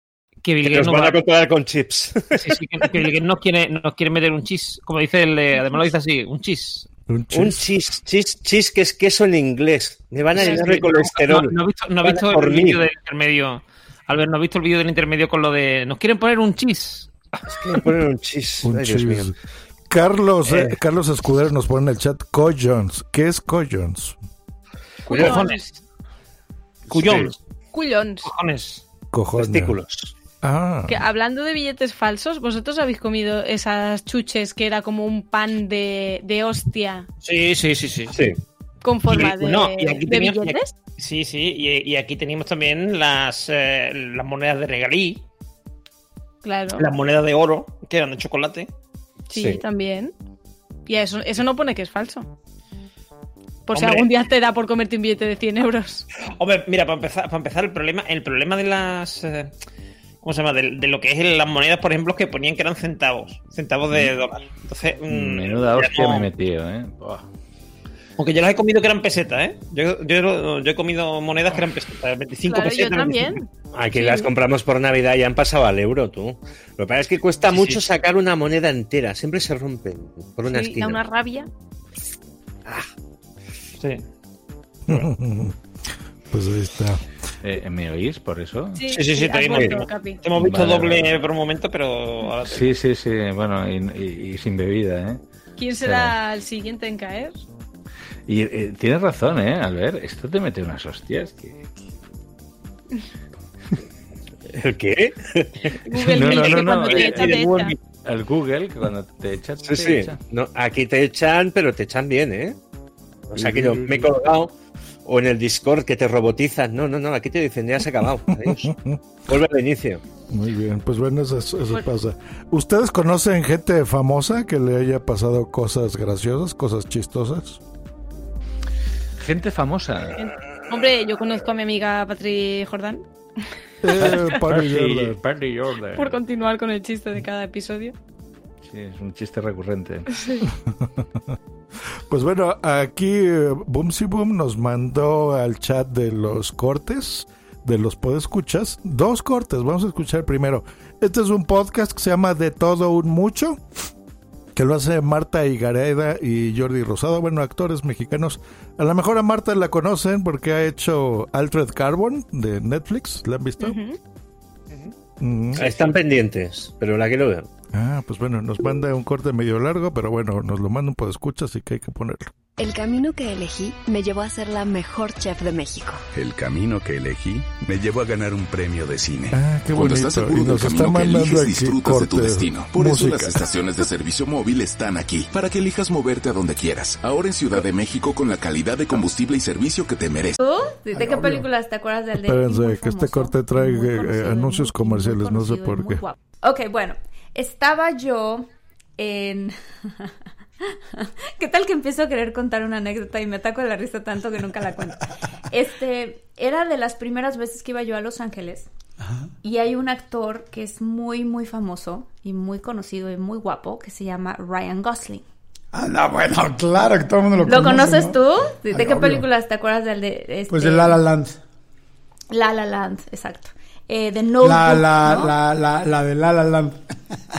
Que Bill Que Gates nos no van va- a controlar con chips. Sí, sí, que, que Bill Gates nos quiere, nos quiere meter un chis, como dice el, además lo dice así, un chis. Un Un chis, chis, chis, que es queso en inglés. Me van a llenar sí, de colesterol. No, no visto, no a visto el vídeo del intermedio. Albert, ¿no has visto el vídeo del intermedio con lo de nos quieren poner un chis? Me ponen un chis. Un Ay, Dios chis. mío. Carlos, eh, Eh. Carlos Escudero nos pone en el chat Coyons. ¿Qué es Coyons? Cojones. Cuyons. Cuyons. Cojones. Cojones. Testículos. Ah. Que hablando de billetes falsos, ¿vosotros habéis comido esas chuches que era como un pan de, de hostia Sí, sí, sí, sí. Sí. con forma Y- de, no, y aquí de teníamos- billetes? Sí, sí, y, y aquí teníamos también las, eh, las monedas de regalí, Claro. las monedas de oro, que eran de chocolate. Sí, Sí. también. Y eso, eso no pone que es falso. Por si algún día te da por comerte un billete de 100 euros. Hombre, mira, para empezar, para empezar el problema, el problema de las eh, ¿cómo se llama? De, de lo que es las monedas, por ejemplo, que ponían que eran centavos, centavos de dólar. Entonces, mm, Menuda hostia no- me he metido, ¿eh? Buah. Aunque yo las he comido que eran pesetas, ¿eh? Yo, yo, yo he comido monedas que eran pesetas, 25 Claro, yo pesetas. también. 25. Aquí Sí. las compramos por Navidad y han pasado al euro, tú. Lo que pasa es que cuesta mucho sacar una moneda entera. Siempre se rompen por una Sí, esquina. da una rabia. Sí. Pues ahí está. Eh, ¿Me oís por eso? Sí, Sí, sí, sí, te hemos, vuelto, te hemos visto Vale, doble vale. por un momento, pero ahora te- Sí, sí, sí. Bueno, y, y- y sin bebida, ¿eh? ¿Quién será el siguiente en caer? Y eh, tienes razón, ¿eh? Albert, esto te mete unas hostias. Que... ¿El qué? Google no, no, que no, no. cuando te eh, echa, te el, Google, echa. Meet- el Google, que cuando te echas, Sí, te sí. echa. No, aquí te echan, pero te echan bien, ¿eh? O sea que yo me he colgado. O en el Discord que te robotizan. No, no, no. Aquí te dicen, ya se ha acabado. Adiós. Vuelve al inicio. Muy bien, pues bueno, eso, eso pasa. ¿Ustedes conocen gente famosa que le haya pasado cosas graciosas, cosas chistosas? Gente famosa. Hombre, yo conozco a mi amiga Patri Jordán. Eh, Jordan. Party Jordan. Por continuar con el chiste de cada episodio. Sí, es un chiste recurrente. Pues bueno, aquí eh, Boomsy Boom nos mandó al chat de los cortes, de los podescuchas, dos cortes. Vamos a escuchar primero. Este es un podcast que se llama De Todo Un Mucho, que lo hace Marta Higareda y Jordi Rosado, bueno, actores mexicanos. A lo mejor a Marta la conocen porque ha hecho Altered Carbon de Netflix, ¿la han visto? Mm. Están pendientes, pero la quiero ver. Ah, pues bueno, nos manda un corte medio largo, pero bueno, nos lo manda un poco escucha, así que hay que ponerlo. El camino que elegí me llevó a ser la mejor chef de México. El camino que elegí me llevó a ganar un premio de cine. Ah, qué Cuando bonito. estás seguro del camino que mandando eliges, disfrutas de tu corte, destino. Por eso música. las estaciones de servicio móvil están aquí, para que elijas moverte a donde quieras. Ahora en Ciudad de México con la calidad de combustible y servicio que te mereces. ¿Tú? ¿De qué películas te acuerdas del de Espérense, que este corte trae eh, anuncios comerciales, no sé por qué. Ok, bueno, estaba yo en... ¿Qué tal que empiezo a querer contar una anécdota y me ataco de la risa tanto que nunca la cuento? Este, era de las primeras veces que iba yo a Los Ángeles y hay un actor que es muy, muy famoso y muy conocido y muy guapo que se llama Ryan Gosling. Ah, no, bueno, claro que todo el mundo lo, ¿Lo, conoce, conoces ¿no? tú? ¿De, Ay, qué obvio. películas te acuerdas del de este, Pues de La La Land. La La Land, exacto. Eh, de Notebook, La, la, ¿no? la, la, la de La La Land.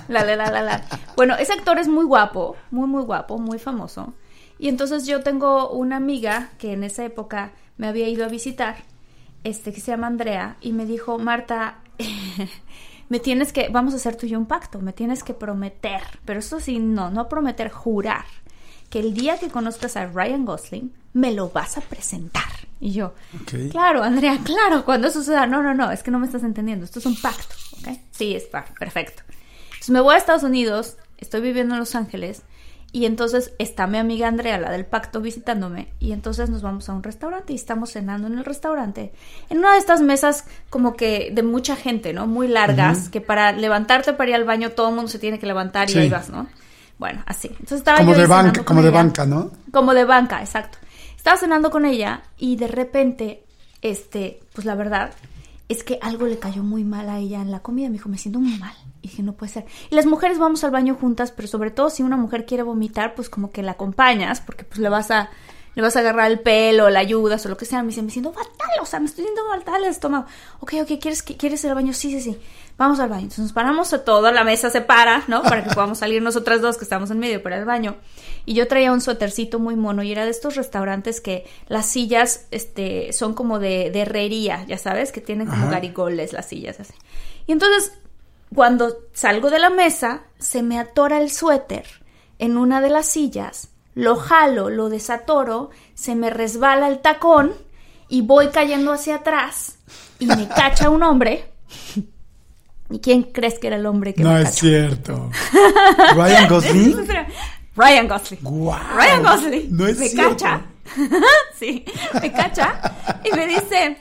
La, la, la, la, la. Bueno, ese actor es muy guapo, muy, muy guapo, muy famoso. Y entonces yo tengo una amiga que en esa época me había ido a visitar, este, que se llama Andrea, y me dijo, Marta, me tienes que, vamos a hacer tú y yo un pacto, me tienes que prometer, pero eso sí, no, no prometer, jurar, que el día que conozcas a Ryan Gosling, me lo vas a presentar. Y yo, Claro, Andrea, claro, cuando eso suceda. No, no, no, es que no me estás entendiendo. Esto es un pacto, ¿ok? Sí, es perfecto. Entonces me voy a Estados Unidos, estoy viviendo en Los Ángeles, y entonces está mi amiga Andrea, la del pacto, visitándome, y entonces nos vamos a un restaurante y estamos cenando en el restaurante, en una de estas mesas como que de mucha gente, ¿no? Muy largas, que para levantarte para ir al baño todo el mundo se tiene que levantar y Sí. ahí vas, ¿no? Bueno, así. Entonces estaba Como yo de banca, como de banca, ¿no? Como de banca, exacto. Estaba cenando con ella y de repente, este, pues la verdad es que algo le cayó muy mal a ella en la comida. Me dijo, me siento muy mal. Y dije, no puede ser. Y las mujeres vamos al baño juntas, pero sobre todo si una mujer quiere vomitar, pues como que la acompañas, porque pues le vas a, le vas a agarrar el pelo, la ayudas o lo que sea. Me dice, me siento fatal, o sea, me estoy sintiendo fatal el estómago. Ok, ok, ¿quieres, ¿quieres ir al baño? Sí, sí, sí. Vamos al baño. Entonces nos paramos a toda la mesa se para, ¿no? Para que podamos salir nosotras dos que estamos en medio para el baño. Y yo traía un suétercito muy mono y era de estos restaurantes que las sillas este, son como de, de herrería, ya sabes, que tienen como Ajá. garigoles las sillas así. Y entonces, cuando salgo de la mesa, se me atora el suéter en una de las sillas, lo jalo, lo desatoro, se me resbala el tacón y voy cayendo hacia atrás y me cacha un hombre. ¿Y quién crees que era el hombre que No me es cachó? cierto. ¿Ryan Gosling? Ryan Gosling. Ryan Gosling. No es me cierto. cacha. sí, me cacha y me dice,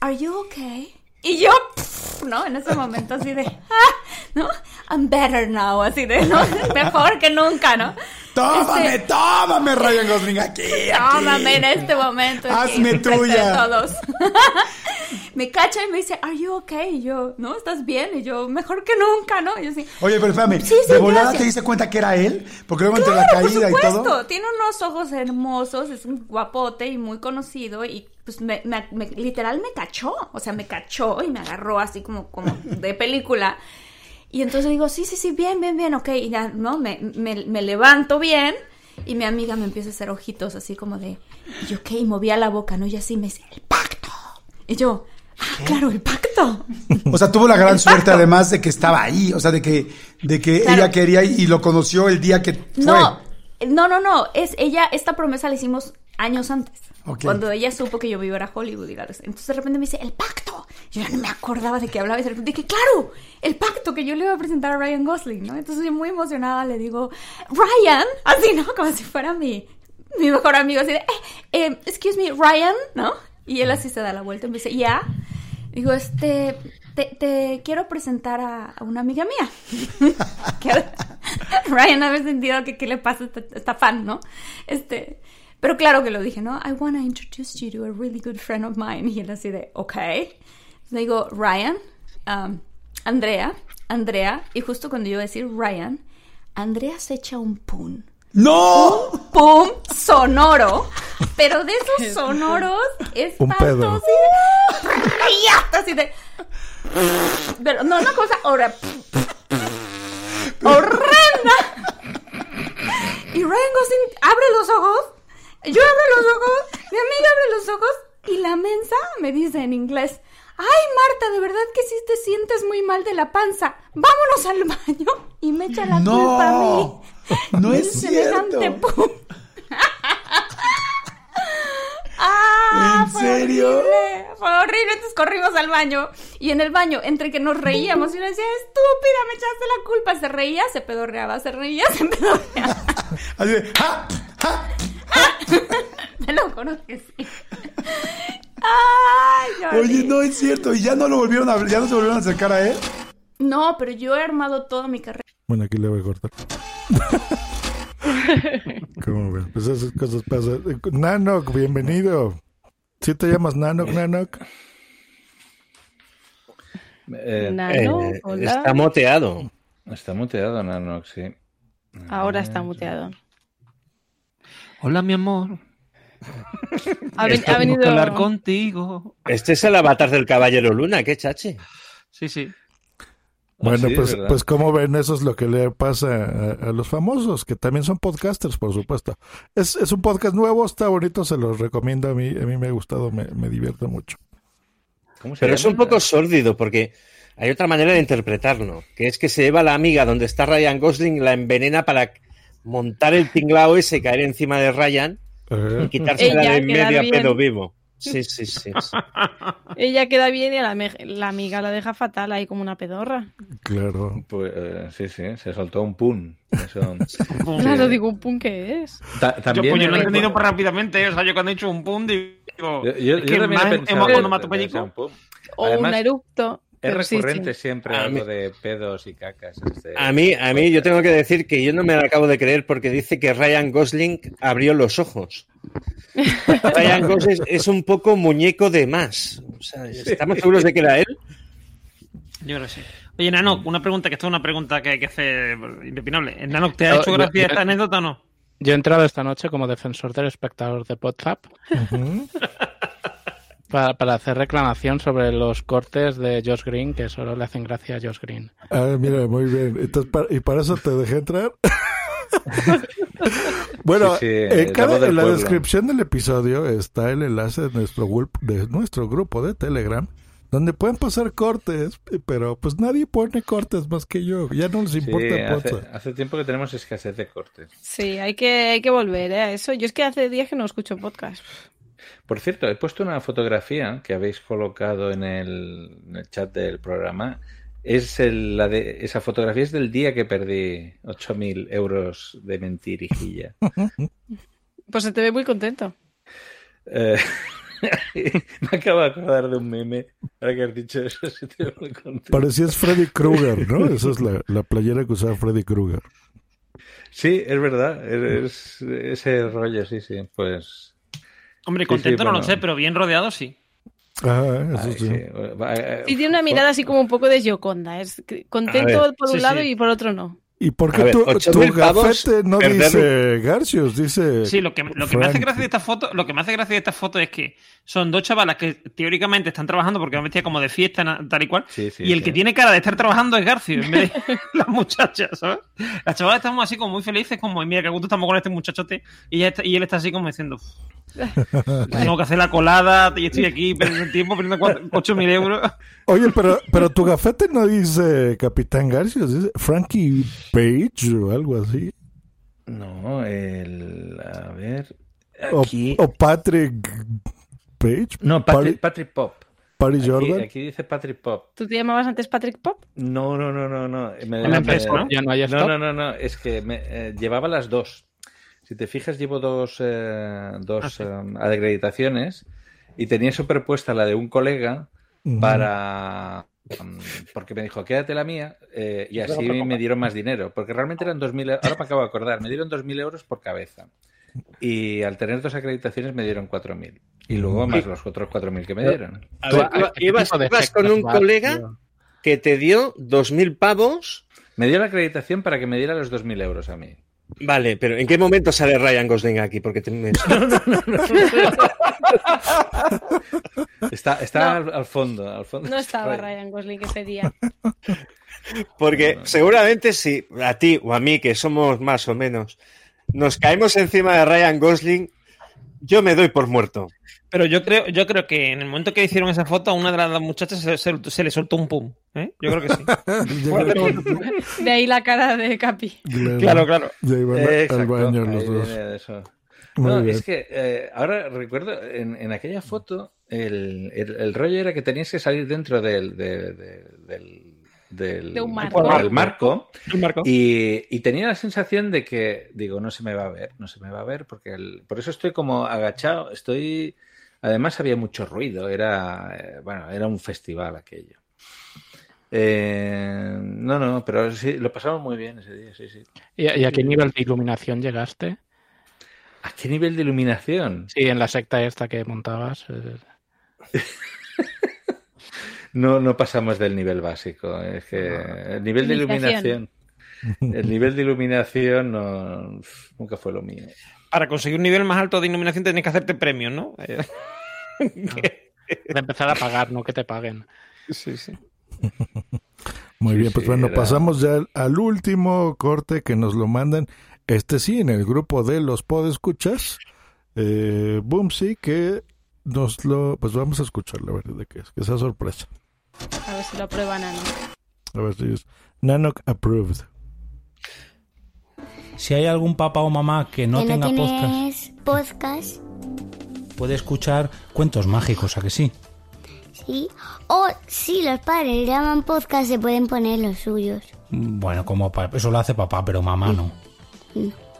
"Are you okay?" Y yo, pff, ¿no? En ese momento así de, "Ah", ¿no? I'm better now, así de, ¿no? Mejor que nunca, ¿no? Tómame, Este, tómame, Ryan Gosling, aquí, aquí. Tómame en este momento. Hazme tuya. todos. me cacha y me dice, ¿Are you okay? Y yo, ¿no? ¿Estás bien? Y yo, mejor que nunca, ¿no? Y yo así, Oye, pero espérame, Sí, sí, ¿de volada gracias. te diste cuenta que era él? Porque luego entre la Claro, caída y por supuesto. todo. Tiene unos ojos hermosos, es un guapote y muy conocido y pues me, me- me- literal me cachó, o sea, me cachó y me agarró así como, como de película. Y entonces digo, sí, sí, sí, bien, bien, bien, ok, y ya, ¿no? Me, me, me levanto bien y mi amiga me empieza a hacer ojitos así como de, y yo, ok, y movía la boca, ¿no? Y así me dice, el pacto. Y yo, ah, claro, el pacto. O sea, tuvo la gran suerte además de que estaba ahí, o sea, de que, de que Claro. ella quería y, y lo conoció el día que fue. No, no, no, no. Es ella, esta promesa la hicimos años antes. Cuando ella supo que yo iba a Hollywood. y la- Entonces de repente me dice, el pacto. Yo ya no me acordaba de qué hablaba. Y de repente dije, claro, el pacto que yo le iba a presentar a Ryan Gosling, ¿no? Entonces yo muy emocionada le digo, Ryan, así, ¿no? Como si fuera mi, mi mejor amigo. Así de, eh, eh, excuse me, Ryan, ¿no? Y él así se da la vuelta y me dice, ya. Digo, este, te, te quiero presentar a, a una amiga mía. Ryan había sentido que qué le pasa a esta, esta fan, ¿no? Este, pero claro que lo dije, ¿no? I want to introduce you to a really good friend of mine. Y él así de, ok. Le digo, Ryan, um, Andrea, Andrea. Y justo cuando yo iba a decir Ryan, Andrea se echa un pum. ¡No! Un pum sonoro. Pero de esos sonoros Un pedo. así de- Así de... Pero no, una cosa horrenda. Y Ryan Gosling abre los ojos, yo abro los ojos, mi amiga abre los ojos y la mensa me dice en inglés, ay Marta, de verdad que sí te sientes muy mal de la panza, vámonos al baño y me echa la No, culpa a mí. no es cierto. pum. ¡Ah! ¿En fue serio? horrible, Fue horrible, entonces corrimos al baño. Y en el baño, entre que nos reíamos y yo decía, estúpida, me echaste la culpa. Se reía, se pedorreaba, se reía, se pedorreaba. Así de, ¡ja! Te lo juro que sí. Ay. Oye, no es cierto. ¿Y ya no lo volvieron a ya no se volvieron a acercar a él? No, pero yo he armado toda mi carrera. Bueno, aquí le voy a cortar. ¿Cómo ves? Pues esas cosas pasan. Nanok, bienvenido. ¿Sí te llamas Nanok, Nanok? Eh, Nano, Eh, hola. está moteado. Está muteado, Nanox, sí. Ahora está muteado. Hola, mi amor. Ha, ven- ha Tengo venido. que hablar contigo. Este es el avatar del Caballero Luna, qué chache. Sí, sí. Bueno, sí, es pues, pues como ven, eso es lo que le pasa a, a los famosos, que también son podcasters, por supuesto. Es, es un podcast nuevo, está bonito, se los recomiendo. A mí, a mí me ha gustado, me, me divierte mucho. ¿Cómo se Pero es un poco sórdido porque hay otra manera de interpretarlo, que es que se lleva a la amiga donde está Ryan Gosling, la envenena para montar el tinglao ese, caer encima de Ryan Eh, y quitársela Ella, de en medio a pedo vivo. Sí, sí, sí. sí. Ella queda bien y a la, la amiga la deja fatal ahí como una pedorra. claro. Pues, eh, sí, sí, se soltó un pun. Eso. Claro, digo, un pun que es. Ta- Yo, también pues, yo lo he entendido por rápidamente. O sea, yo cuando he dicho un pum, digo. Yo, yo- es yo también he hemos pensado que un pun. O Además, un eructo. Es recurrente siempre A algo mí- de pedos y cacas. este- A mí, a mí yo tengo que decir que yo no me lo acabo de creer porque dice que Ryan Gosling abrió los ojos. Ryan Gosling es un poco muñeco de más. O sea, ¿Estamos seguros de que era él? Yo creo que sí. Oye, Nano, una pregunta, que esto es una pregunta que hay que hacer impepinable. ¿Nano, te ha hecho gracia esta anécdota o no? Yo he entrado esta noche como defensor del espectador de WhatsApp para, para hacer reclamación sobre los cortes de Josh Green que solo le hacen gracia a Josh Green. Ah, mira, muy bien. Entonces, ¿Y para eso te dejé entrar? bueno, Sí, sí, en, cada- en la pueblo. descripción del episodio está el enlace de nuestro, gulp- de nuestro grupo de Telegram, donde pueden pasar cortes, pero pues nadie pone cortes más que yo. Ya no les Sí, importa hace, Poza. hace tiempo que tenemos escasez de cortes. Sí, hay que, hay que volver ¿eh? a eso. Yo es que hace días que no escucho podcast. Por cierto, he puesto una fotografía que habéis colocado en el, en el chat del programa. Es el- la de, esa fotografía es del día que perdí 8.000 euros de mentirijilla. Pues se te ve muy contento. Eh, me acabo de acordar de un meme. Ahora que has dicho eso, se te ve muy contento. Parecías Freddy Krueger, ¿no? Esa es la, la playera que usaba Freddy Krueger. Sí, es verdad. Es, es- ese rollo, sí, sí. Pues. Hombre, Sí, contento sí, no lo sé, pero bien rodeado sí. Ah, eso Ay, sí. sí. Eh, Y tiene una mirada así como un poco de Gioconda. Es contento por un sí, lado sí. y por otro no. ¿Y por qué ver, tu, tu gafete no perderlo. dice Garcios? Dice. Sí, lo que, lo que me hace gracia de esta foto, lo que me hace gracia de esta foto es que son dos chavalas que teóricamente están trabajando porque van vestidas como de fiesta, tal y cual. Sí, sí, y el sí. que tiene cara de estar trabajando es Garcio, en vez de las muchachas, ¿sabes? Las chavalas estamos así como muy felices, como, mira, que gusto estamos con este muchachote. Y, ella está- y él está así como diciendo, "Uf, tengo que hacer la colada y estoy aquí perdiendo el tiempo, perdiendo 8.000 euros. Oye, pero, pero tu gafete no dice Capitán Garcios, dice Frankie Page o algo así. No, el. A ver. O, Aquí. o Patrick Page. No, Patrick, Patrick Pop. Aquí, Jordan. aquí dice Patrick Pop. ¿Tú te llamabas antes Patrick Pop? No, no, no, no, no. Me- En la me- empresa, ¿no? Ya no hay no, stock. no, no, no. Es que me, eh, llevaba las dos. Si te fijas, llevo dos, eh, dos eh, acreditaciones y tenía superpuesta la de un colega para... mm, Porque me dijo, quédate la mía eh, y así me dieron más dinero. Porque realmente eran 2.000 euros. Ahora me acabo de acordar. Me dieron 2.000 euros por cabeza. Y al tener dos acreditaciones me dieron 4.000. Y luego más los otros 4.000 que me dieron. A ver, iba- ibas, con un colega tío? que te dio 2.000 pavos. Me dio la acreditación para que me diera los 2.000 euros a mí. Vale, pero ¿en qué momento sale Ryan Gosling aquí? Porque te- me- Está, está al, al fondo, al fondo. No estaba Ryan Gosling ese día. Porque seguramente si a ti o a mí, que somos más o menos, nos caemos encima de Ryan Gosling, Yo me doy por muerto. Pero yo creo, yo creo que en el momento que hicieron esa foto, a una de las muchachas se, se- se le soltó un pum. ¿eh? Yo creo que sí. De ahí la cara de Capi. Claro, claro. Ya iban a- al baño los dos. no, bien. es que eh, ahora recuerdo, en, en aquella foto, el, el- el rollo era que tenías que salir dentro del, de- de- del, del, De un marco. del marco, Un marco. y, y tenía la sensación de que, digo, no se me va a ver, no se me va a ver, porque el- por eso estoy como agachado, estoy... Además había mucho ruido, era, eh, bueno, era un festival aquello. Eh, no, no, pero sí, lo pasamos muy bien ese día, sí, sí. ¿Y, y a qué nivel de iluminación llegaste? ¿A qué nivel de iluminación? Sí, en la secta esta que montabas. No, no pasamos del nivel básico. Es que el nivel de iluminación. El nivel de iluminación no, nunca fue lo mío. Para conseguir un nivel más alto de iluminación tenés que hacerte premios, ¿no? Eh, De empezar a pagar, no que te paguen. Sí, sí. Muy Sí, bien, pues sí, bueno, era- pasamos ya al, al último corte que nos lo mandan. Este sí, en el grupo de los podescuchas. Eh, Boomsy, que nos lo. Pues vamos a escucharlo, a ver de qué es, que sea sorpresa. A ver si lo aprueban o no. A ver si es Nanok approved. Si hay algún papá o mamá que no que tenga podcast, podcast, puede escuchar cuentos mágicos, ¿a que sí? sí. O si los padres le llaman podcast, se pueden poner los suyos. Bueno, como eso lo hace papá, pero mamá no.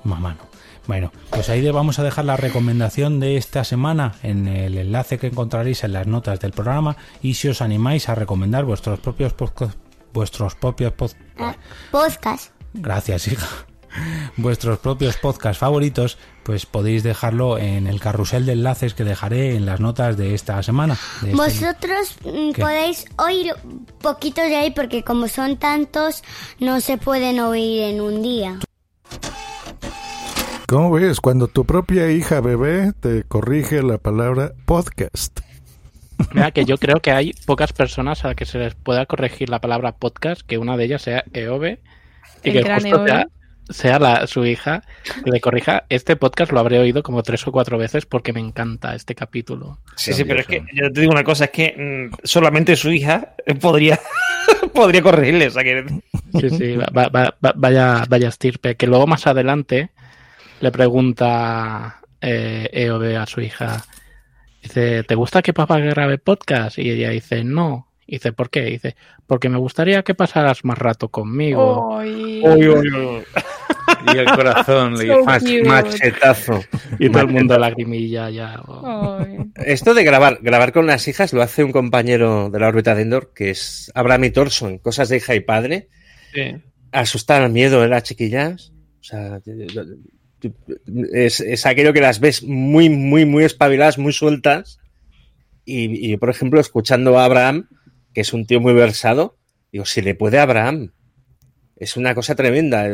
Mamá no. Bueno, pues ahí vamos a dejar la recomendación de esta semana en el enlace que encontraréis en las notas del programa y si os animáis a recomendar vuestros propios podcasts, vuestros propios pod- Ah, podcast. Gracias, hija. Vuestros propios podcasts favoritos, pues podéis dejarlo en el carrusel de enlaces que dejaré en las notas de esta semana. de este- Vosotros mm, ¿Qué? podéis oír poquitos de ahí porque como son tantos, no se pueden oír en un día. ¿Cómo ves? Cuando tu propia hija bebé te corrige la palabra podcast. Mira que yo creo que hay pocas personas a las que se les pueda corregir la palabra podcast, que una de ellas sea EOB y El que justo EOB. sea, sea la, su hija que le corrija. Este podcast lo habré oído como tres o cuatro veces porque me encanta este capítulo. Sí, sí, pero es que yo te digo una cosa, es que mm, solamente su hija podría, podría corregirle. O sea que... Sí, sí, va- va- va- va- vaya, vaya estirpe. Que luego más adelante le pregunta eh, EOB a su hija, dice, ¿te gusta que papá grabe podcast? Y ella dice, no. Y dice, ¿por qué? Y dice, porque me gustaría que pasaras más rato conmigo. Uy, uy, uy. Y el corazón le So Mach-. Machetazo. Y todo el mundo lagrimilla ya. Ay. Esto de grabar, grabar con las hijas lo hace un compañero de la órbita de Endor, que es Abraham y Torson, cosas de hija y padre. Sí. Asustar al miedo de las chiquillas. O sea, es, es aquello que las ves muy, muy, muy espabiladas, muy sueltas. Y, y yo, por ejemplo, escuchando a Abraham, que es un tío muy versado, digo, si le puede a Abraham. Es una cosa tremenda.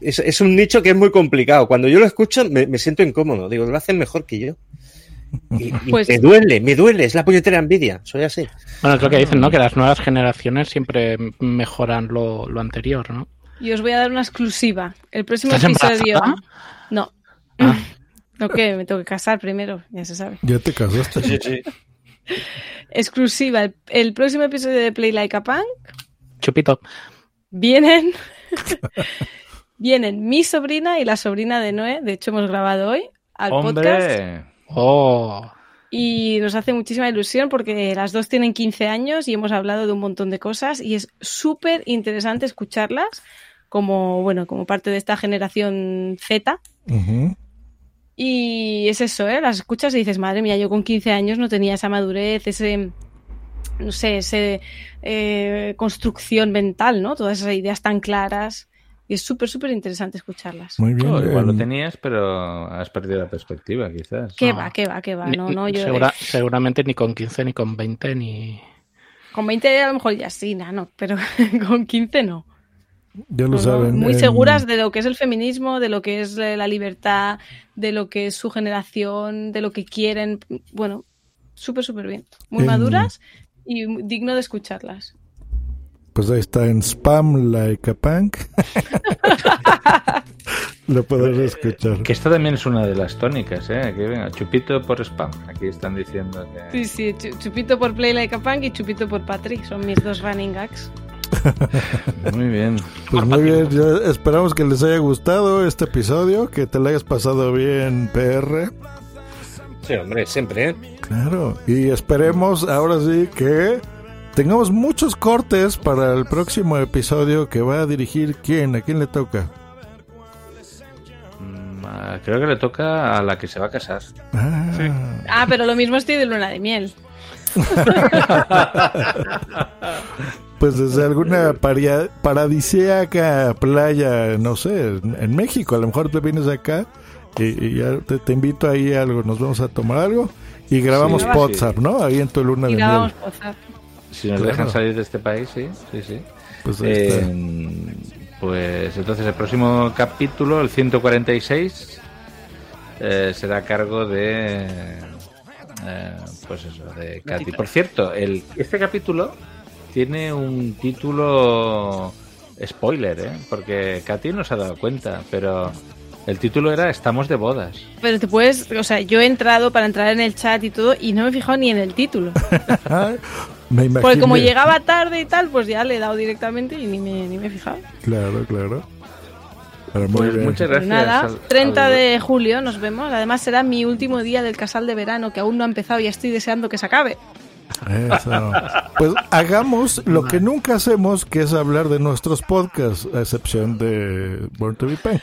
Es, es un nicho que es muy complicado. Cuando yo lo escucho, me, me siento incómodo. Digo, lo hacen mejor que yo. Y, y Pues- me duele, me duele. Es la puñetera envidia. Soy así. Bueno, es lo que dicen, ¿no? Que las nuevas generaciones siempre mejoran lo, lo anterior, ¿no? Y os voy a dar una exclusiva. El próximo ¿Estás episodio. embarazada? No. No, que me tengo que casar primero, ya se sabe. Ya te casaste. Exclusiva. El, el próximo episodio de Play Like a Punk Chupito. vienen. vienen mi sobrina y la sobrina de Noé. De hecho, hemos grabado hoy al podcast. Oh. Y nos hace muchísima ilusión porque las dos tienen 15 años y hemos hablado de un montón de cosas y es súper interesante escucharlas como, bueno, como parte de esta generación Z. Y es eso, ¿eh? Las escuchas y dices, madre mía, yo con 15 años no tenía esa madurez, ese, no sé, ese eh, construcción mental, ¿no? Todas esas ideas tan claras. Y es súper, súper interesante escucharlas. Muy bien. Oh, igual lo em, tenías, pero has perdido la perspectiva, quizás. ¿Qué va, qué va, qué va? Ni- No, no, yo segura- seguramente ni con 15, ni con 20, ni... con 20 a lo mejor ya sí, no, pero con 15 no. Ya lo No, no, saben. muy seguras de lo que es el feminismo, de lo que es eh, la libertad, de lo que es su generación, de lo que quieren. Bueno, súper, súper bien. Muy maduras y digno de escucharlas. Pues ahí está en Spam Like a Punk. Lo podrás escuchar. Que esta también es una de las tónicas, ¿eh? Aquí, venga, chupito por spam. Aquí están diciendo que... Sí, sí, chu- chupito por Play Like a Punk y chupito por Patrick. Son mis dos running gags. Muy bien. Pues muy bien, ya esperamos que les haya gustado este episodio, que te lo hayas pasado bien, PR. Sí, hombre, siempre, ¿eh? Claro, y esperemos ahora sí que tengamos muchos cortes para el próximo episodio que va a dirigir quién, a quién le toca. Mm, ah, Creo que le toca a la que se va a casar. Ah, pero lo mismo estoy de luna de miel. Pues desde alguna paria- paradisíaca playa, no sé, en, en México, a lo mejor te vienes acá y, y ya te, te invito ahí a algo, nos vamos a tomar algo y grabamos Sí, WhatsApp, ¿no? Ahí en tu luna Y de grabamos miel. WhatsApp. Si nos Claro. dejan salir de este país, sí, sí, sí. Pues ahí está. Eh, pues entonces el próximo capítulo, el 146, eh, será a cargo de... eh, pues eso, de Katy. Por cierto, el, este capítulo tiene un título spoiler, ¿eh? Porque Katy no se ha dado cuenta, pero el título era Estamos de bodas. Pero te puedes, o sea, yo he entrado para entrar en el chat y todo y no me he fijado ni en el título. Me imagino. Porque como llegaba tarde y tal, pues ya le he dado directamente y ni me, ni me he fijado. Claro, claro. Pero muy Pues bien. muchas Pues gracias. nada, al- 30 al- de julio nos vemos. Además será mi último día del casal de verano que aún no ha empezado y estoy deseando que se acabe. Eso. Pues hagamos lo que nunca hacemos, que es hablar de nuestros podcasts, a excepción de Born to be Pen.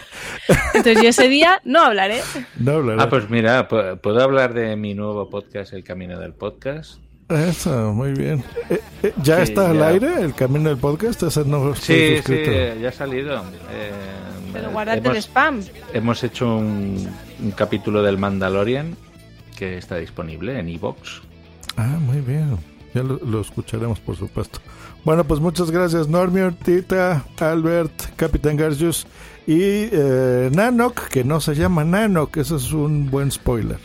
Entonces yo ese día no hablaré. No hablaré. Ah, pues mira, pu- puedo hablar de mi nuevo podcast, El Camino del Podcast. Eso, muy bien. Eh, eh, ¿Ya Sí, está al aire el camino del podcast? Ese no Sí, sí, suscrito. ya ha salido. Eh, Pero guárdate hemos, el spam. hemos hecho un, un capítulo del Mandalorian que está disponible en iVoox. Ah, muy bien. Ya lo, lo escucharemos, por supuesto. Bueno, pues muchas gracias, Normier, Tita, Albert, Capitán Garjus y eh, Nanok, que no se llama Nanok, eso es un buen spoiler.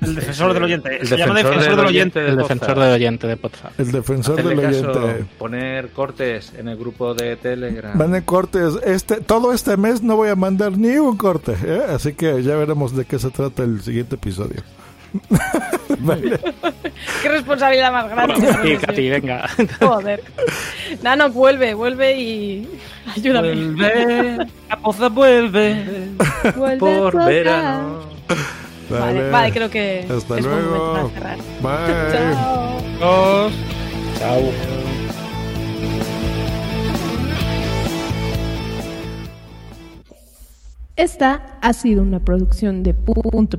El defensor del oyente. El Se llama defensor defensor del del oyente de El defensor del oyente de Podzap. El defensor del oyente. poner cortes en el grupo de Telegram. Manden cortes. Este, todo este mes no voy a mandar ni un corte, ¿eh? así que ya veremos de qué se trata el siguiente episodio. Vale. Qué responsabilidad más grande. Sí, Katy, venga. Joder. Nano, vuelve, vuelve y ayúdame. Vuelve, a Poza vuelve. Vuelve por Poza. verano. Vale, vale, creo que Hasta es buen luego. momento para cerrar. Bye. Chao. Chao. Esta ha sido una producción de punto